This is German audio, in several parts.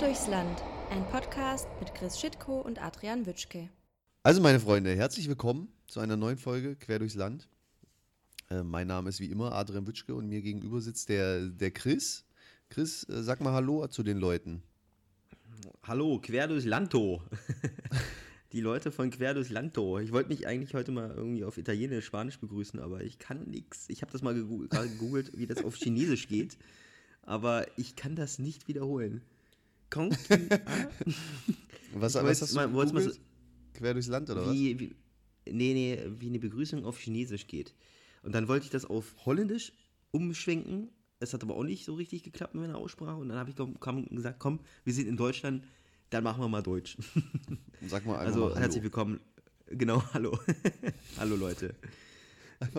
Quer durchs Land, ein Podcast mit Chris Schitko und Adrian Witschke. Also meine Freunde, herzlich willkommen zu einer neuen Folge Quer durchs Land. Äh, mein Name ist wie immer Adrian Witschke und mir gegenüber sitzt der, der Chris. Chris, äh, sag mal Hallo zu den Leuten. Hallo, Quer durchs Lanto. Die Leute von Quer durchs Lanto. Ich wollte mich eigentlich heute mal irgendwie auf Italienisch, Spanisch begrüßen, aber ich kann nichts. Ich habe das mal gegoogelt, wie das auf Chinesisch geht, aber ich kann das nicht wiederholen. Konki? Was, Ich was hast du mal- mal? Quer durchs Land oder was? wie, wie, nee, nee, wie eine Begrüßung auf Chinesisch geht. Und dann wollte ich das auf Holländisch umschwenken. Es hat aber auch nicht so richtig geklappt mit meiner Aussprache. Und dann habe ich komm, komm, gesagt, komm, wir sind in Deutschland, dann machen wir mal Deutsch. Sag mal einfach Also mal herzlich willkommen. Genau, hallo. hallo Leute.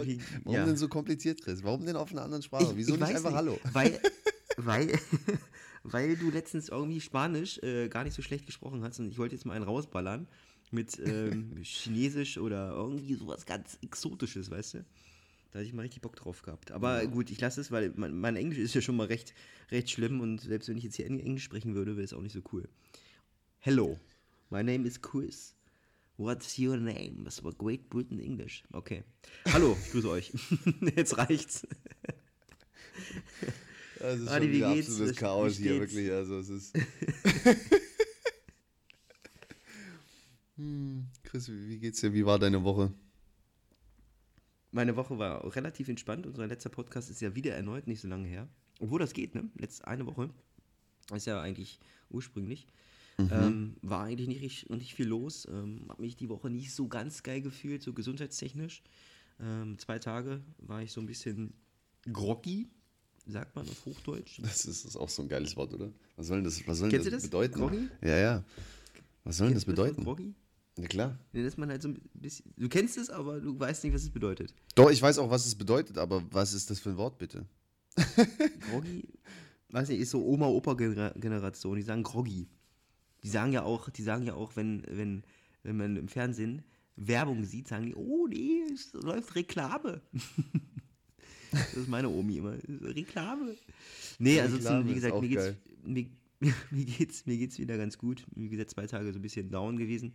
Wie- Warum ja. denn so kompliziert, Chris? Warum denn auf einer anderen Sprache? Wieso nicht weiß einfach Hallo? Weil, weil, weil du letztens irgendwie Spanisch äh, gar nicht so schlecht gesprochen hast und ich wollte jetzt mal einen rausballern mit ähm, Chinesisch oder irgendwie sowas ganz Exotisches, weißt du? Da hatte ich mal richtig Bock drauf gehabt. Aber gut, ich lasse es, weil mein, mein Englisch ist ja schon mal recht, recht schlimm und selbst wenn ich jetzt hier Eng- Englisch sprechen würde, wäre es auch nicht so cool. Hello, my name is Chris. What's your name? Das war Great Britain English. Okay. Hallo, ich grüße euch. Jetzt reicht's. Das ist Adi, schon wie wieder absolutes Chaos hier, wirklich. Also es ist. hm, Chris, wie geht's dir? Wie war deine Woche? Meine Woche war relativ entspannt. Unser letzter Podcast ist ja wieder erneut nicht so lange her. Obwohl das geht, ne? Letzte eine Woche. Ist ja eigentlich ursprünglich. Ähm, war eigentlich nicht, richtig- nicht viel los. Ähm, hab mich die Woche nicht so ganz geil gefühlt, so gesundheitstechnisch. Ähm, zwei Tage war ich so ein bisschen groggy, sagt man auf Hochdeutsch. Das ist, das ist auch so ein geiles Wort, oder? Was soll denn das, was soll Kennst das das? bedeuten? Groggy? Ja, ja. Was soll denn das bedeuten? Groggy? Na klar. Nee, dass man halt so ein bisschen. Du kennst es, aber du weißt nicht, was es bedeutet. Doch, ich weiß auch, was es bedeutet, aber was ist das für ein Wort, bitte? Groggy, weiß nicht, ist so Oma-Opa-Generation, die sagen Groggy. Die sagen ja auch, die sagen ja auch, wenn, wenn, wenn man im Fernsehen Werbung sieht, sagen die, oh nee, es läuft Reklame. das ist meine Omi immer. Reklame. Nee, also Reklame wie gesagt, mir geht's, mir, mir, geht's, mir geht's wieder ganz gut. Wie gesagt, zwei Tage so ein bisschen down gewesen.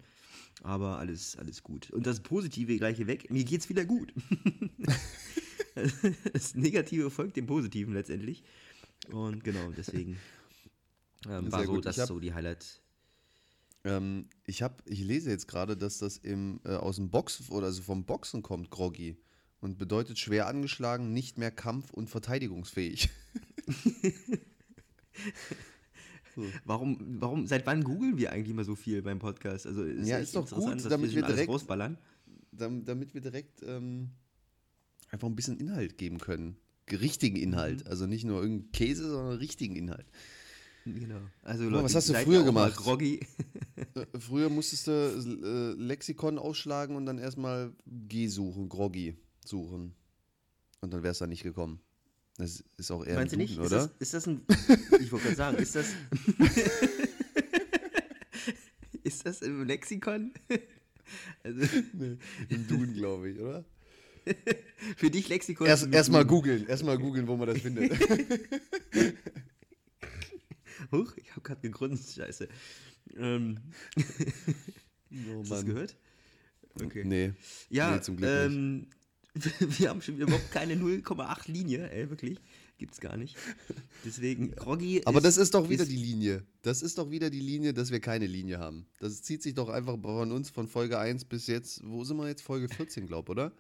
Aber alles, alles gut. Und das Positive gleich hier weg, mir geht's wieder gut. das Negative folgt dem Positiven letztendlich. Und genau, deswegen ähm, war so gut. das hab- so die Highlight. Ähm, ich, hab, ich lese jetzt gerade, dass das im, äh, aus dem Box oder also vom Boxen kommt, Groggy. Und bedeutet schwer angeschlagen, nicht mehr kampf- und verteidigungsfähig. Warum, warum, seit wann googeln wir eigentlich immer so viel beim Podcast? Also Ja, echt ist doch gut, dass damit wir direkt- rausballern. Dam- damit wir direkt ähm, einfach ein bisschen Inhalt geben können. Richtigen Inhalt. Mhm. Also nicht nur irgendeinen Käse, sondern richtigen Inhalt. Genau. Also Leute, was hast du früher gemacht? Groggy. Äh, Früher musstest du äh, Lexikon ausschlagen und dann erstmal G suchen, Groggy suchen. Und dann wär's da nicht gekommen. Das ist auch eher Meinst du nicht? Duden, Ist oder? das, ist das ein. Ich wollte gerade sagen, ist das. ist das im Lexikon? Also, Nee, Im Duden, glaube ich, oder? für dich Lexikon. Erst erstmal Duden. googeln, erstmal googeln, wo man das findet. Huch, ich habe gerade gegrunzt, scheiße. Ähm, oh, hast du das gehört? Okay. Nee. Ja, nee, zum Glück nicht. wir haben schon überhaupt keine 0,8 Linie, ey, wirklich. Gibt's gar nicht. Deswegen, Groggy Aber das ist doch wieder ist- die Linie. Das ist doch wieder die Linie, dass wir keine Linie haben. Das zieht sich doch einfach von uns von Folge 1 bis jetzt, wo sind wir jetzt? Folge 14, glaube oder?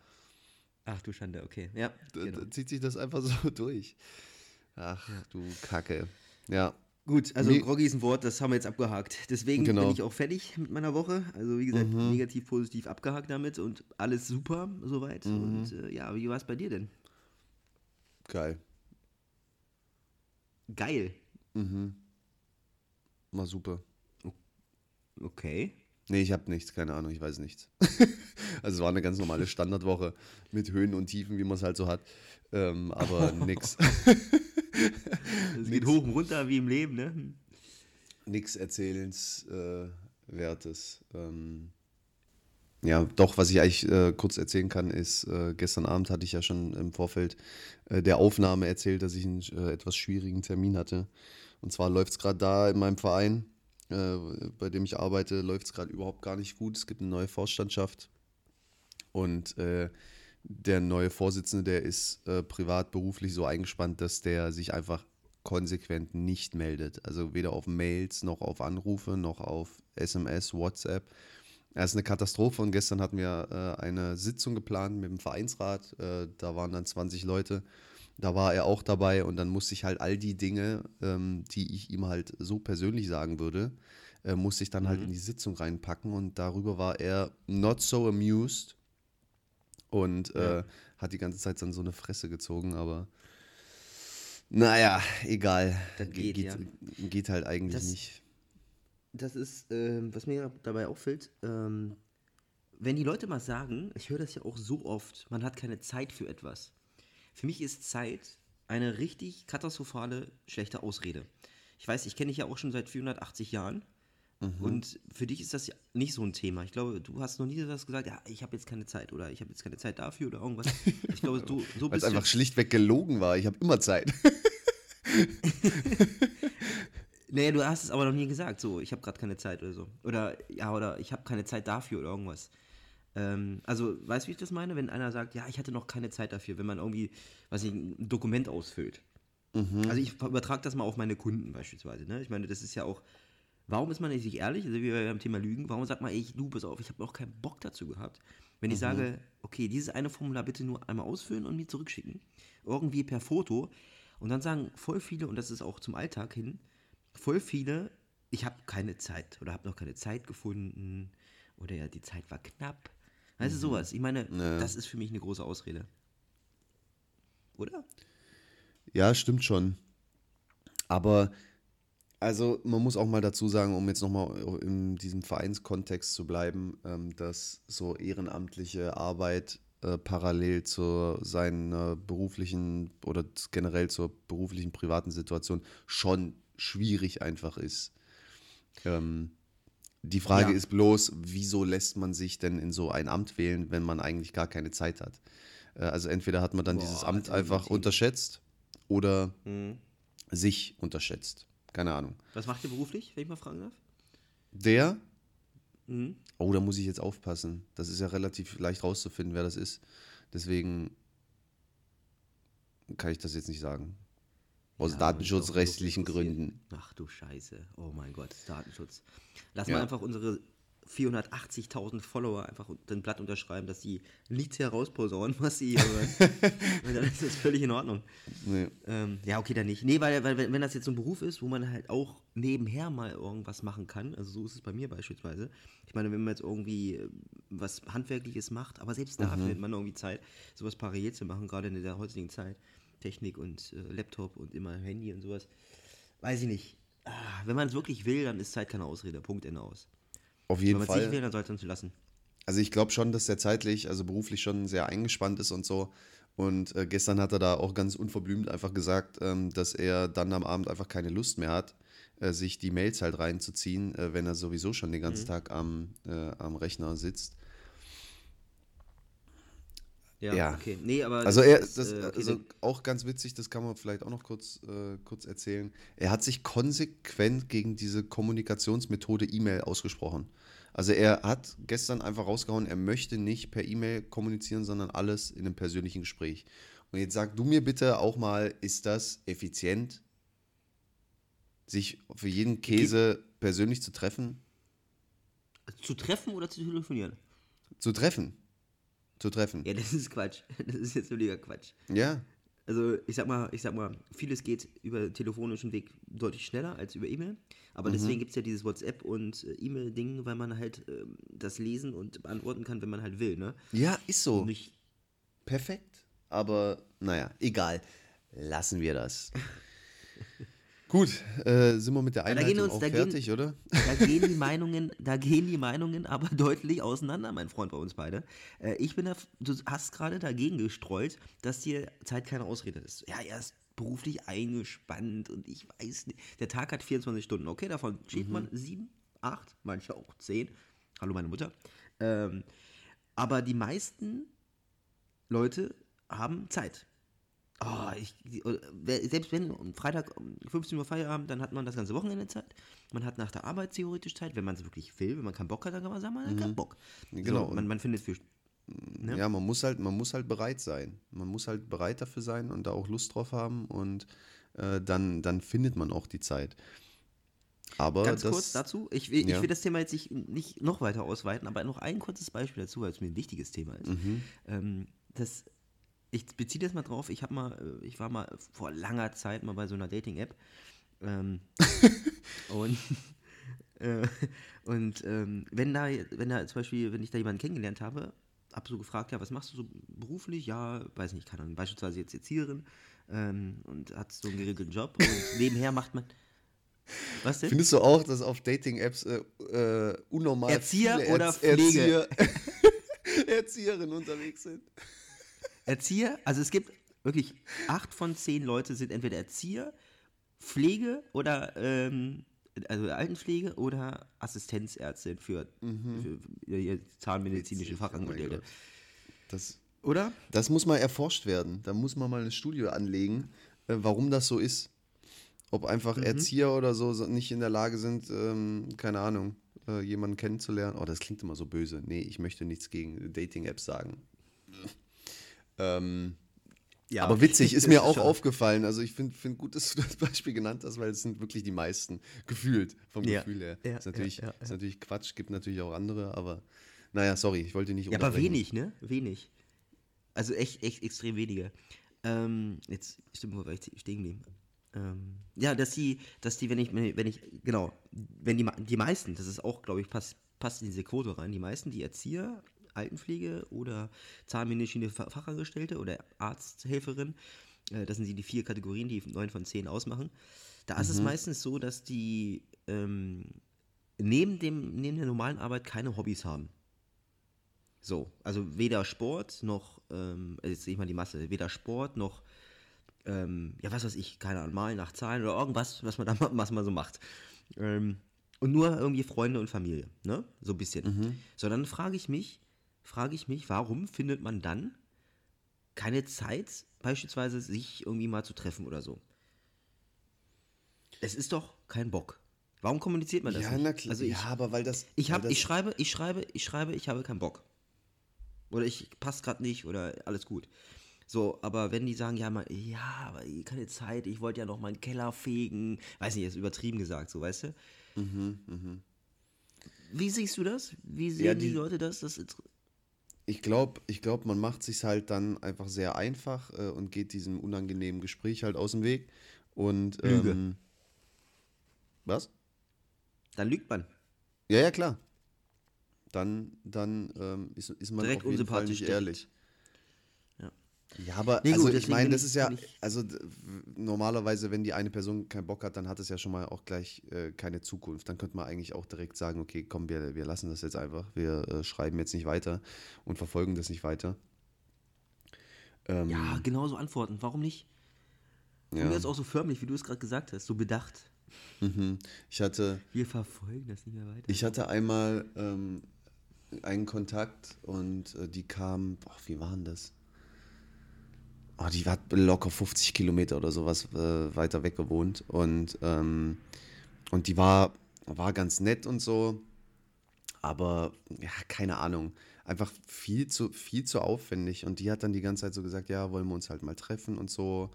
Ach du Schande, okay. Ja, Da, genau. da zieht sich das einfach so durch. Ach, du Kacke. Ja. Gut, also Nee. Groggy ist ein Wort, das haben wir jetzt abgehakt. Deswegen Genau. bin ich auch fertig mit meiner Woche. Also wie gesagt, Mhm. negativ, positiv abgehakt damit und alles super soweit. Mhm. Und äh, ja, wie war es bei dir denn? Geil. Geil. Mhm. War super. Okay. Nee, ich habe nichts, keine Ahnung, ich weiß nichts. also es war eine ganz normale Standardwoche mit Höhen und Tiefen, wie man es halt so hat. Ähm, aber nix. Es geht hoch und runter wie im Leben, ne? Nix Erzählenswertes. ähm, ja, doch, was ich eigentlich äh, kurz erzählen kann, ist, äh, gestern Abend hatte ich ja schon im Vorfeld äh, der Aufnahme erzählt, dass ich einen äh, etwas schwierigen Termin hatte. Und zwar läuft es gerade da in meinem Verein, äh, bei dem ich arbeite, läuft es gerade überhaupt gar nicht gut. Es gibt eine neue Vorstandschaft und äh, der neue Vorsitzende, der ist äh, privat, beruflich so eingespannt, dass der sich einfach konsequent nicht meldet. Also weder auf Mails noch auf Anrufe noch auf SMS, WhatsApp. Er ist eine Katastrophe und gestern hatten wir äh, eine Sitzung geplant mit dem Vereinsrat. Äh, da waren dann 20 Leute. Da war er auch dabei und dann musste ich halt all die Dinge, ähm, die ich ihm halt so persönlich sagen würde, äh, musste ich dann halt in die Sitzung reinpacken und darüber war er not so amused und äh, hat die ganze Zeit dann so eine Fresse gezogen, aber naja, egal. Das Ge- geht, ja. geht halt eigentlich Das- nicht. Das ist, ähm, was mir dabei auffällt, ähm, wenn die Leute mal sagen, ich höre das ja auch so oft, man hat keine Zeit für etwas. Für mich ist Zeit eine richtig katastrophale, schlechte Ausrede. Ich weiß, ich kenne dich ja auch schon seit 480 Jahren. Und für dich ist das ja nicht so ein Thema. Ich glaube, du hast noch nie das gesagt, ja, ich habe jetzt keine Zeit oder ich habe jetzt keine Zeit dafür oder irgendwas. Ich glaube, du, so Weil es bist du. einfach schlichtweg gelogen war. Ich habe immer Zeit. Naja, du hast es aber noch nie gesagt, so, ich habe gerade keine Zeit oder so. Oder, ja, oder ich habe keine Zeit dafür oder irgendwas. Ähm, also, weißt du, wie ich das meine? Wenn einer sagt, ja, ich hatte noch keine Zeit dafür, wenn man irgendwie, was ich, ein Dokument ausfüllt. Also, ich übertrage das mal auf meine Kunden beispielsweise. Ne? Ich meine, das ist ja auch, warum ist man nicht sich ehrlich, also wie beim Thema Lügen, warum sagt man, ey, du, pass auf, ich habe noch keinen Bock dazu gehabt. Wenn ich sage, okay, dieses eine Formular bitte nur einmal ausfüllen und mir zurückschicken, irgendwie per Foto, und dann sagen voll viele, und das ist auch zum Alltag hin, voll viele, ich habe keine Zeit oder habe noch keine Zeit gefunden oder ja, die Zeit war knapp. Weißt du, sowas. Ich meine, Ja. das ist für mich eine große Ausrede. Oder? Ja, stimmt schon. Aber, also man muss auch mal dazu sagen, um jetzt nochmal in diesem Vereinskontext zu bleiben, ähm, dass so ehrenamtliche Arbeit äh, parallel zu seiner beruflichen oder generell zur beruflichen privaten Situation schon schwierig einfach ist. Ähm, die Frage Ja. ist bloß, wieso lässt man sich denn in so ein Amt wählen, wenn man eigentlich gar keine Zeit hat? Äh, also entweder hat man dann Boah, dieses Amt einfach unterschätzt oder Mhm. sich unterschätzt. Keine Ahnung. Was macht ihr beruflich, wenn ich mal fragen darf? Der, Mhm. oh, da muss ich jetzt aufpassen. Das ist ja relativ leicht rauszufinden, wer das ist. Deswegen kann ich das jetzt nicht sagen. Aus Ja, datenschutzrechtlichen. Gründen. Ach du Scheiße. Oh mein Gott, Datenschutz. Lass Ja. mal einfach unsere 480.000 Follower einfach den Blatt unterschreiben, dass sie nichts herausposaunen, was sie hören. Dann ist das völlig in Ordnung. Nee. Ähm, ja, okay, dann nicht. Nee, weil, weil wenn das jetzt so ein Beruf ist, wo man halt auch nebenher mal irgendwas machen kann, also so ist es bei mir beispielsweise. Ich meine, wenn man jetzt irgendwie äh, was Handwerkliches macht, aber selbst da findet man irgendwie Zeit, sowas parallel zu machen, gerade in der heutigen Zeit. Technik und äh, Laptop und immer Handy und sowas. Weiß ich nicht. Ah, wenn man es wirklich will, dann ist Zeit keine Ausrede. Punkt, Ende aus. Auf Wenn jeden man es nicht will, Fall. dann sollte man es lassen. Also ich glaube schon, dass der zeitlich, also beruflich schon sehr eingespannt ist und so. Und äh, gestern hat er da auch ganz unverblümt einfach gesagt, ähm, dass er dann am Abend einfach keine Lust mehr hat, äh, sich die Mails halt reinzuziehen, äh, wenn er sowieso schon den ganzen Tag am, äh, am Rechner sitzt. Ja, Ja. okay. Nee, aber Also er, ist, das, äh, okay, also auch ganz witzig, das kann man vielleicht auch noch kurz, äh, kurz erzählen. Er hat sich konsequent gegen diese Kommunikationsmethode E-Mail ausgesprochen. Also er hat gestern einfach rausgehauen, er möchte nicht per E-Mail kommunizieren, sondern alles in einem persönlichen Gespräch. Und jetzt sag du mir bitte auch mal, ist das effizient, sich für jeden Käse persönlich zu treffen? zu treffen oder zu telefonieren? Zu treffen. Zu treffen. Ja, das ist Quatsch. Das ist jetzt völliger Quatsch. Ja. Also ich sag mal, ich sag mal, vieles geht über telefonischen Weg deutlich schneller als über E-Mail. Aber deswegen gibt es ja dieses WhatsApp und äh, E-Mail-Ding, weil man halt ähm, das lesen und beantworten kann, wenn man halt will, ne? Ja, ist so. Nicht, perfekt. Aber naja, egal. Lassen wir das. Gut, äh, sind wir mit der Einleitung uns- auch gehen- fertig, oder? da gehen die Meinungen, da gehen die Meinungen aber deutlich auseinander, mein Freund, bei uns beide. Äh, ich bin da, du hast gerade dagegen gestreut, dass dir Zeit keine Ausrede ist. Ja, er ist beruflich eingespannt und ich weiß nicht. Der Tag hat 24 Stunden, okay, davon steht man sieben, acht, manche auch zehn. Hallo, meine Mutter. Ähm, aber die meisten Leute haben Zeit. Oh, ich, selbst wenn um Freitag um 15 Uhr Feierabend, dann hat man das ganze Wochenende Zeit. Man hat nach der Arbeit theoretisch Zeit, wenn man es wirklich will. Wenn man keinen Bock hat, dann kann man sagen, man hat keinen Bock. Genau. So, man, man findet für. Ne? Ja, man muss halt, man muss halt bereit sein. Man muss halt bereit dafür sein und da auch Lust drauf haben und äh, dann, dann findet man auch die Zeit. Aber Ganz das, kurz dazu, ich will, Ja. ich will das Thema jetzt nicht, nicht noch weiter ausweiten, aber noch ein kurzes Beispiel dazu, weil es mir ein wichtiges Thema ist. Mhm. Ähm, das, ich beziehe das mal drauf, ich habe mal, äh, ich war mal vor langer Zeit mal bei so einer Dating-App ähm, und äh, und ähm, wenn da, wenn da zum Beispiel, wenn ich da jemanden kennengelernt habe, habe so gefragt, ja, was machst du so beruflich? Ja, weiß nicht, keine Ahnung, beispielsweise jetzt Erzieherin ähm, und hat so einen geregelten Job und nebenher macht man. Was denn? Findest du auch, dass auf Dating-Apps äh, äh, unnormal Erzieher viele oder Erz- Pflege? Erzieher, Erzieherinnen unterwegs sind? Erzieher, also es gibt wirklich acht von zehn Leute sind entweder Erzieher, Pflege oder ähm, also Altenpflege oder Assistenzärztin für, für, für zahnmedizinische oh Fachangestellte. Das, Oder? das muss mal erforscht werden. Da muss man mal eine Studie anlegen, äh, warum das so ist. Ob Mhm. einfach Erzieher oder so so nicht in der Lage sind, ähm, keine Ahnung, äh, jemanden kennenzulernen. Oh, das klingt immer so böse. Nee, ich möchte nichts gegen Dating-Apps sagen. Ähm, Ja, aber witzig, ist mir auch schon- aufgefallen. Also ich finde find gut, dass du das Beispiel genannt hast, weil es sind wirklich die meisten, gefühlt, vom Ja, Gefühl her. ja, ist, natürlich, ja, ist natürlich Quatsch, gibt natürlich auch andere, aber naja, sorry, ich wollte nicht Ja, aber wenig, ne? Wenig. Also echt, echt extrem wenige. Ähm, jetzt stimmt, wo war ich stehen geblieben? Ähm, ja, dass die, dass die, wenn ich, wenn ich, genau, wenn die, die meisten, das ist auch, glaube ich, passt, passt in diese Quote rein, die meisten, die Erzieher, Altenpflege oder zahnmedizinische Fa- Fachangestellte oder Arzthelferin, äh, das sind die, die vier Kategorien, die neun von zehn ausmachen. Da ist es meistens so, dass die ähm, neben, dem, neben der normalen Arbeit keine Hobbys haben. So, also weder Sport noch, ähm, also jetzt sehe ich mal die Masse, weder Sport noch, ähm, ja, was weiß ich, keine Ahnung, malen nach Zahlen oder irgendwas, was man da was man so macht. Ähm, und nur irgendwie Freunde und Familie, ne? So ein bisschen. So, dann frage ich mich, frage ich mich, warum findet man dann keine Zeit, beispielsweise sich irgendwie mal zu treffen oder so? Es ist doch kein Bock. Warum kommuniziert man das Ja, nicht? na klar. Also ich, ja, aber weil das. ich, hab, das, ich schreibe, ich schreibe, ich schreibe, ich habe keinen Bock. Oder ich passt gerade nicht oder alles gut. So, aber wenn die sagen, ja, mal, ja, aber keine Zeit, ich wollte ja noch meinen Keller fegen, weiß nicht, ist übertrieben gesagt, so, weißt du? Wie siehst du das? Wie sehen Ja, die, die- Leute das? das Ich glaube, ich glaub, man macht sich halt dann einfach sehr einfach äh, und geht diesem unangenehmen Gespräch halt aus dem Weg. Und. Lüge. Ähm, was? dann lügt man. Ja, ja, klar. Dann, dann ähm, ist, ist man Direkt auf jeden Fall unsympathisch nicht ehrlich. Ja. Aber Nee, gut, also ich deswegen meine, das ich- ist ja, ich- also normalerweise, wenn die eine Person keinen Bock hat, dann hat es ja schon mal auch gleich äh, keine Zukunft. Dann könnte man eigentlich auch direkt sagen, okay, komm, wir, wir lassen das jetzt einfach. Wir äh, schreiben jetzt nicht weiter und verfolgen das nicht weiter. Ähm, Ja, genau so antworten. Warum nicht? Und ja. jetzt auch so förmlich, wie du es gerade gesagt hast, so bedacht. Mhm. Ich hatte, Wir verfolgen das nicht mehr weiter. Ich hatte einmal ähm, einen Kontakt und äh, die kam, boah, wie war denn das? Oh, die hat locker 50 Kilometer oder sowas äh, weiter weg gewohnt. Und, ähm, und die war, war ganz nett und so, aber ja, keine Ahnung, einfach viel zu, viel zu aufwendig. Und die hat dann die ganze Zeit so gesagt, ja, wollen wir uns halt mal treffen und so.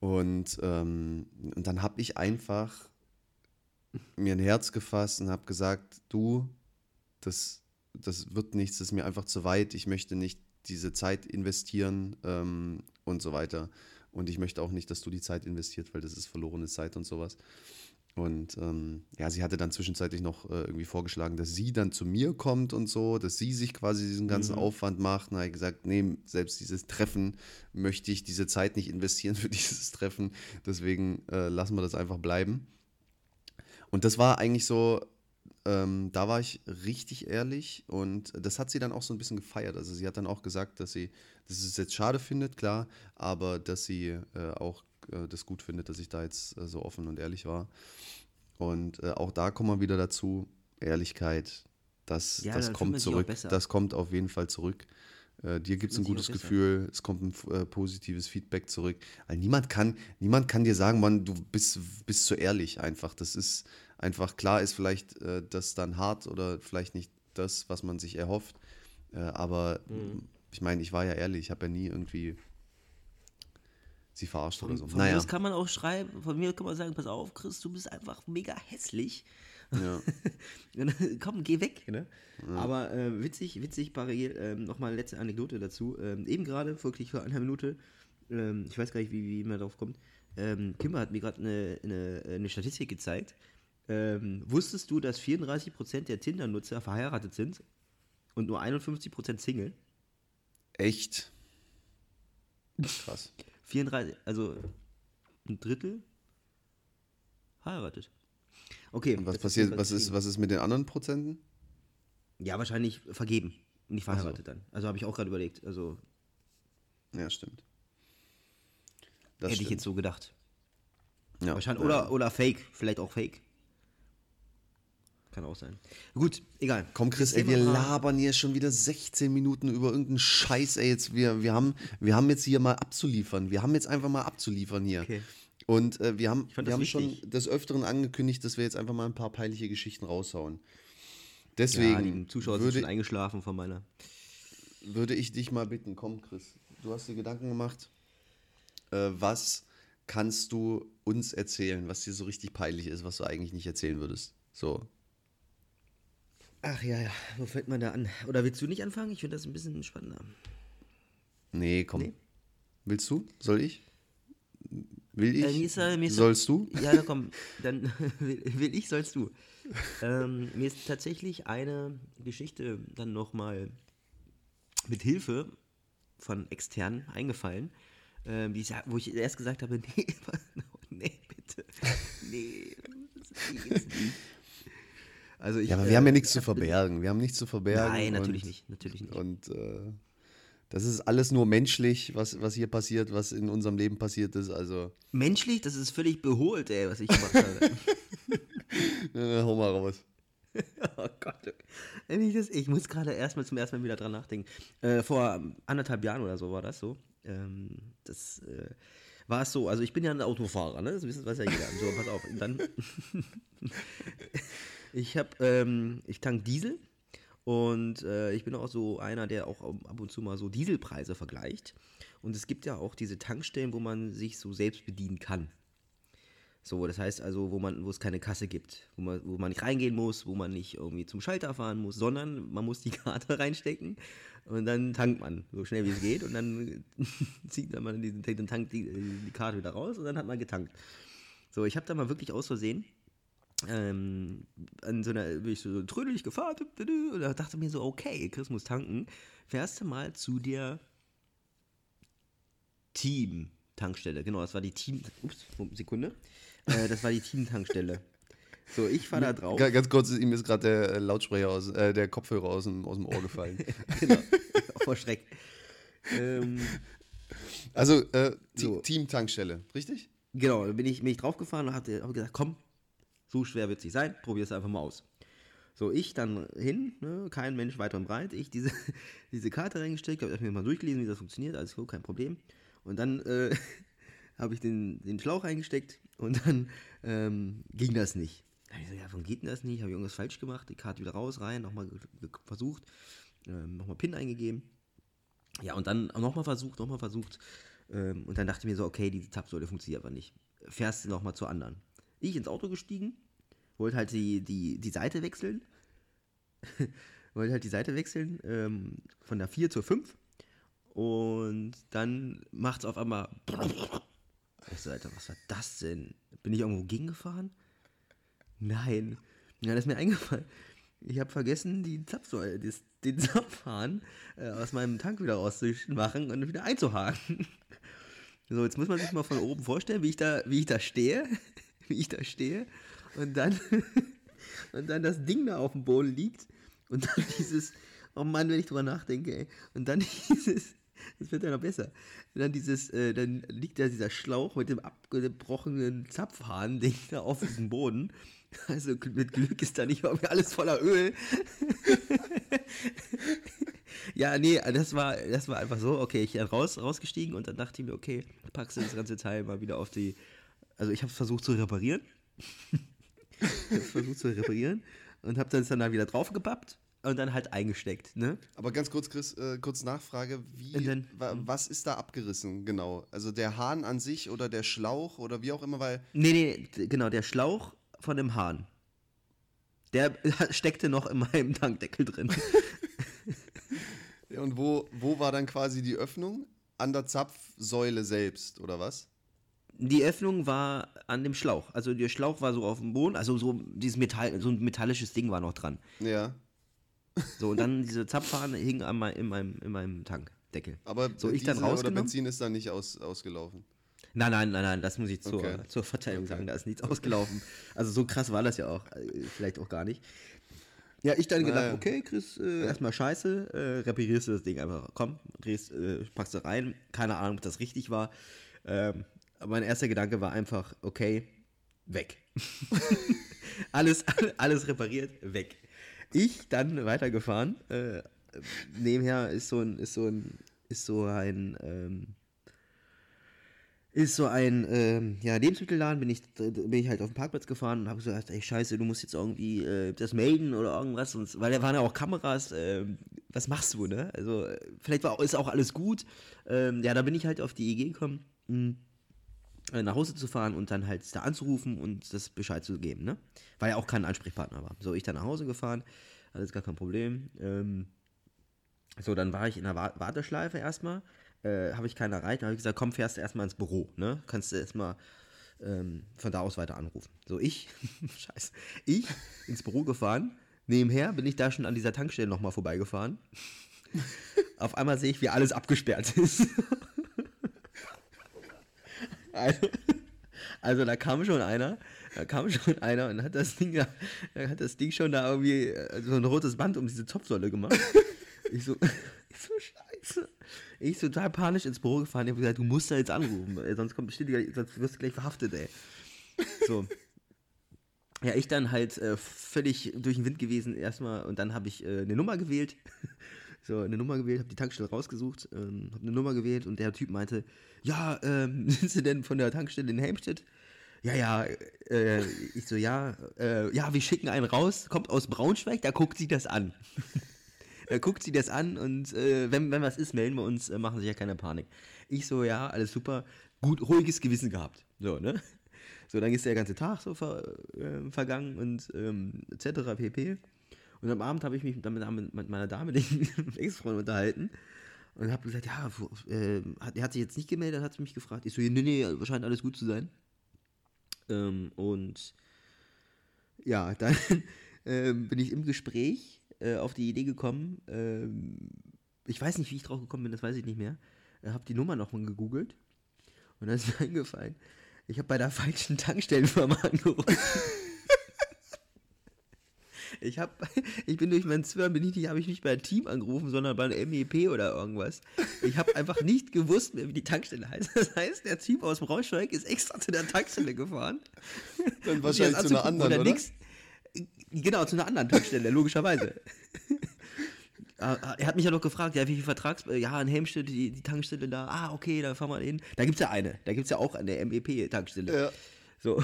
Und, ähm, und dann habe ich einfach mir ein Herz gefasst und habe gesagt, du, das, das wird nichts, das ist mir einfach zu weit, ich möchte nicht diese Zeit investieren ähm, und so weiter. Und ich möchte auch nicht, dass du die Zeit investiert, weil das ist verlorene Zeit und sowas. Und ähm, ja, sie hatte dann zwischenzeitlich noch äh, irgendwie vorgeschlagen, dass sie dann zu mir kommt und so, dass sie sich quasi diesen ganzen Aufwand macht. Und habe ich gesagt, nee, selbst dieses Treffen möchte ich diese Zeit nicht investieren für dieses Treffen. Deswegen äh, lassen wir das einfach bleiben. Und das war eigentlich so, ähm, da war ich richtig ehrlich und das hat sie dann auch so ein bisschen gefeiert. Also sie hat dann auch gesagt, dass sie, dass sie es jetzt schade findet, klar, aber dass sie äh, auch äh, das gut findet, dass ich da jetzt äh, so offen und ehrlich war. Und äh, auch da kommen wir wieder dazu, Ehrlichkeit, das, Ja, das man kommt zurück. Das kommt auf jeden Fall zurück. Äh, dir gibt es ein gutes. Gefühl, es kommt ein äh, positives Feedback zurück. Also niemand, kann, niemand kann dir sagen, Mann, du bist, bist zu ehrlich einfach. Das ist einfach, klar ist vielleicht äh, das dann hart oder vielleicht nicht das, was man sich erhofft. Äh, aber Mhm. ich meine, ich war ja ehrlich, ich habe ja nie irgendwie sie verarscht oder so. Von mir Naja, aus kann man auch schreiben, von mir kann man sagen, pass auf, Chris, du bist einfach mega hässlich. ja. Dann, Komm, geh weg. Ne? Aber äh, witzig, witzig, parallel, ähm, nochmal eine letzte Anekdote dazu. Ähm, eben gerade, wirklich vor einer Minute, ähm, ich weiß gar nicht, wie, wie man darauf kommt, ähm, Kimber hat mir gerade eine, eine, eine Statistik gezeigt. Ähm, wusstest du, dass 34% der Tinder-Nutzer verheiratet sind und nur 51% Single? echt krass. 34, also ein Drittel heiratet. Okay. Und was passiert, ist was ist, was ist mit den anderen Prozenten? Ja, wahrscheinlich vergeben, nicht verheiratet dann. Also habe ich auch gerade überlegt. Also Ja, stimmt. Das hätte ich stimmt. jetzt so gedacht. ja. Wahrscheinlich, ja. oder, oder Fake, vielleicht auch Fake. Kann auch sein. Gut, egal. Komm, Chris, ey, wir labern hier schon wieder 16 Minuten über irgendeinen Scheiß, ey. Jetzt, wir, wir, haben, wir haben jetzt hier mal abzuliefern. Wir haben jetzt einfach mal abzuliefern hier. Okay. Und äh, wir haben, wir haben schon des Öfteren angekündigt, dass wir jetzt einfach mal ein paar peinliche Geschichten raushauen. Ja, Deswegen die Zuschauer sind würde, schon eingeschlafen von meiner. würde ich dich mal bitten, komm, Chris, du hast dir Gedanken gemacht. Äh, was kannst du uns erzählen, was dir so richtig peinlich ist, was du eigentlich nicht erzählen würdest? So, Ach ja, ja. Wo fällt man da an? Oder willst du nicht anfangen? Ich finde das ein bisschen spannender. nee, komm. Nee. Willst du? Soll ich? Will ich? Äh, mir ist, äh, mir ist- Sollst du? Ja, komm, dann will, ich, sollst du. Ähm, mir ist tatsächlich eine Geschichte dann nochmal mit Hilfe von externen eingefallen, die ich, wo ich erst gesagt habe, nee, nee, bitte, nee, das geht's nicht. Also ich, Ja, aber äh, wir haben ja nichts ich zu verbergen. Wir haben nichts zu verbergen. Nein, natürlich und, nicht, natürlich nicht. Und äh, das ist alles nur menschlich, was, was hier passiert, was in unserem Leben passiert ist. Also, Menschlich, das ist völlig beholt, ey, was ich gemacht habe. äh, hau mal raus. Oh Gott. Ich, das, ich muss gerade erstmal zum ersten Mal wieder dran nachdenken. Äh, vor anderthalb Jahren oder so war das so. Ähm, das äh, war es so. Also ich bin ja ein Autofahrer, ne? Das weiß ja jeder. So, pass auf. Und dann. ich habe, ähm, ich tank Diesel und äh, ich bin auch so einer, der auch ab und zu mal so Dieselpreise vergleicht. Und es gibt ja auch diese Tankstellen, wo man sich so selbst bedienen kann. So, das heißt also, wo man, wo es keine Kasse gibt, wo man, wo man nicht reingehen muss, wo man nicht irgendwie zum Schalter fahren muss, sondern man muss die Karte reinstecken und dann tankt man so schnell wie es geht und dann zieht dann man diesen, den Tank die, die Karte wieder raus und dann hat man getankt. So, ich habe da mal wirklich aus Versehen ähm, an so einer, bin ich so trödelig gefahren und da dachte mir so, okay, Chris muss tanken, fährst du mal zu der Team-Tankstelle. Genau, das war die Team. Ups, Sekunde. Äh, das war die Team-Tankstelle. So, ich fahre da drauf. Ga- Ganz kurz, ihm ist gerade der äh, Lautsprecher aus, äh, der Kopfhörer aus dem, aus dem Ohr gefallen. genau. Vor Schreck. Ähm, Also, äh, So. Team-Tankstelle, richtig? genau, da bin ich, bin ich draufgefahren und habe gesagt, komm, so schwer wird es nicht sein, probier es einfach mal aus. So, ich dann hin, ne, kein Mensch weit und breit, ich diese, diese Karte reingesteckt, habe mir mal durchgelesen, wie das funktioniert, alles gut, kein Problem. Und dann äh, habe ich den, den Schlauch reingesteckt und dann ähm, ging das nicht. Da ich so, ja, warum geht denn das nicht? Habe ich irgendwas falsch gemacht? Die Karte wieder raus, rein, nochmal versucht, ähm, nochmal PIN eingegeben. Ja, und dann nochmal versucht, nochmal versucht. Ähm, und dann dachte ich mir so, okay, diese Zapfsäule funktioniert aber nicht. Fährst du nochmal zur anderen. Ich ins Auto gestiegen, wollte halt die, die, die Seite wechseln. wollte halt die Seite wechseln, ähm, von der 4 zur 5. Und dann macht es auf einmal. Ich so, Alter, was war das denn? Bin ich irgendwo gegengefahren? Nein. Ja, das ist mir eingefallen. Ich habe vergessen, die Zapfsäule, den Zapfhahn äh, aus meinem Tank wieder rauszumachen und wieder einzuhaken. So, jetzt muss man sich mal von oben vorstellen, wie ich da, wie ich da stehe, wie ich da stehe und dann, und dann das Ding da auf dem Boden liegt und dann dieses, oh Mann, wenn ich drüber nachdenke, ey, und dann dieses, das wird ja noch besser, und dann dieses, äh, dann liegt da dieser Schlauch mit dem abgebrochenen Zapfhahn-Ding da auf diesem Boden. Also mit Glück ist da nicht alles voller Öl. Ja, nee, das war, das war einfach so, okay, ich bin raus, rausgestiegen und dann dachte ich mir, okay, packst du das ganze Teil mal wieder auf die. Also ich habe versucht zu reparieren. versucht zu reparieren und habe das dann da wieder draufgepappt und dann halt eingesteckt, ne? Aber ganz kurz, Chris, äh, kurz Nachfrage, wie, dann- wa, was ist da abgerissen, genau? Also der Hahn an sich oder der Schlauch oder wie auch immer, weil, Nee, nee, genau, der Schlauch von dem Hahn. Der steckte noch in meinem Tankdeckel drin. Ja, und wo, wo war dann quasi die Öffnung? An der Zapfsäule selbst, oder was? Die Öffnung war an dem Schlauch. Also der Schlauch war so auf dem Boden, also so dieses Metall, so ein metallisches Ding war noch dran. Ja. So, und dann diese Zapfhahn hing an mein, in, meinem, in meinem Tankdeckel. Aber So, ich dann oder? Benzin ist dann nicht aus, ausgelaufen. Nein, nein, nein, nein, das muss ich zur, Okay. zur Verteidigung Okay. sagen, da ist nichts ausgelaufen. Also so krass war das ja auch, äh, vielleicht auch gar nicht. Ja, ich dann gedacht, Naja. okay, Chris, äh, erstmal scheiße, äh, reparierst du das Ding einfach. Komm, drehst, äh, packst du rein. Keine Ahnung, ob das richtig war. Ähm, mein erster Gedanke war einfach, okay, weg. alles, alles repariert, weg. Ich dann weitergefahren. Äh, nebenher ist so ein, ist so ein, ist so ein, ähm, ist so ein ähm, ja, Lebensmittelladen, bin ich, bin ich halt auf den Parkplatz gefahren und habe gesagt, ey scheiße, du musst jetzt irgendwie äh, das melden oder irgendwas, und, weil da waren ja auch Kameras, ähm, was machst du, ne? Also äh, vielleicht war, ist auch alles gut. Ähm, ja, da bin ich halt auf die Idee gekommen, mh, äh, nach Hause zu fahren und dann halt da anzurufen und das Bescheid zu geben, ne? Weil ja auch kein Ansprechpartner war. So, ich dann nach Hause gefahren, alles gar kein Problem. Ähm, so, dann war ich in der Wa- Warteschleife erstmal, äh, habe ich keinen erreicht, dann habe ich gesagt, komm, fährst du erstmal ins Büro, ne? Kannst du erstmal ähm, von da aus weiter anrufen. So, ich, scheiße, ich ins Büro gefahren, nebenher bin ich da schon an dieser Tankstelle nochmal vorbeigefahren. Auf einmal sehe ich, wie alles abgesperrt ist. Also, da kam schon einer, da kam schon einer und hat das Ding da, hat das Ding schon da irgendwie äh, so ein rotes Band um diese Zopfsäule gemacht. Ich so, ich so scheiße. Ich so total panisch ins Büro gefahren, ich hab gesagt, du musst da jetzt anrufen, sonst kommt bestimmt, sonst wirst du gleich verhaftet, ey. So. Ja, ich dann halt äh, völlig durch den Wind gewesen erstmal und dann habe ich äh, eine Nummer gewählt. So, eine Nummer gewählt, habe die Tankstelle rausgesucht, ähm, habe eine Nummer gewählt und der Typ meinte, ja, ähm, sind Sie denn von der Tankstelle in Helmstedt? Ja, ja, äh, ich so, ja, äh, ja, wir schicken einen raus, kommt aus Braunschweig, da guckt sie das an. da guckt sie das an und äh, wenn, wenn was ist, melden wir uns, äh, machen Sie ja keine Panik. Ich so, ja, alles super, gut, ruhiges Gewissen gehabt. So, ne? So, dann ist der ganze Tag so ver, äh, vergangen und ähm, etc. pp. Und am Abend habe ich mich mit, mit, meiner Dame, den Ex-Freund, unterhalten und habe gesagt, ja, äh, hat, er hat sich jetzt nicht gemeldet, hat mich gefragt. Ich so, nee, nee, scheint alles gut zu sein. Ähm, und ja, dann ähm, bin ich im Gespräch äh, auf die Idee gekommen, ähm, ich weiß nicht, wie ich drauf gekommen bin, das weiß ich nicht mehr. Ich habe die Nummer nochmal gegoogelt und dann ist mir eingefallen, ich habe bei der falschen Tankstellenfirma angerufen. Ich habe, ich bin durch meinen Zwirn, bin ich nicht, habe ich nicht bei Team angerufen, sondern bei einem MEP oder irgendwas. Ich habe einfach nicht gewusst, mehr, wie die Tankstelle heißt. Das heißt, der Typ aus Braunschweig ist extra zu der Tankstelle gefahren. Dann wahrscheinlich zu einer anderen, oder? nix- Genau, zu einer anderen Tankstelle, logischerweise. er hat mich ja noch gefragt, ja, wie viel Vertrags... Ja, in Helmstedt, die, die Tankstelle da. Ah, okay, da fahren wir hin. Da gibt es ja eine. Da gibt es ja auch eine MEP-Tankstelle. Ja. So.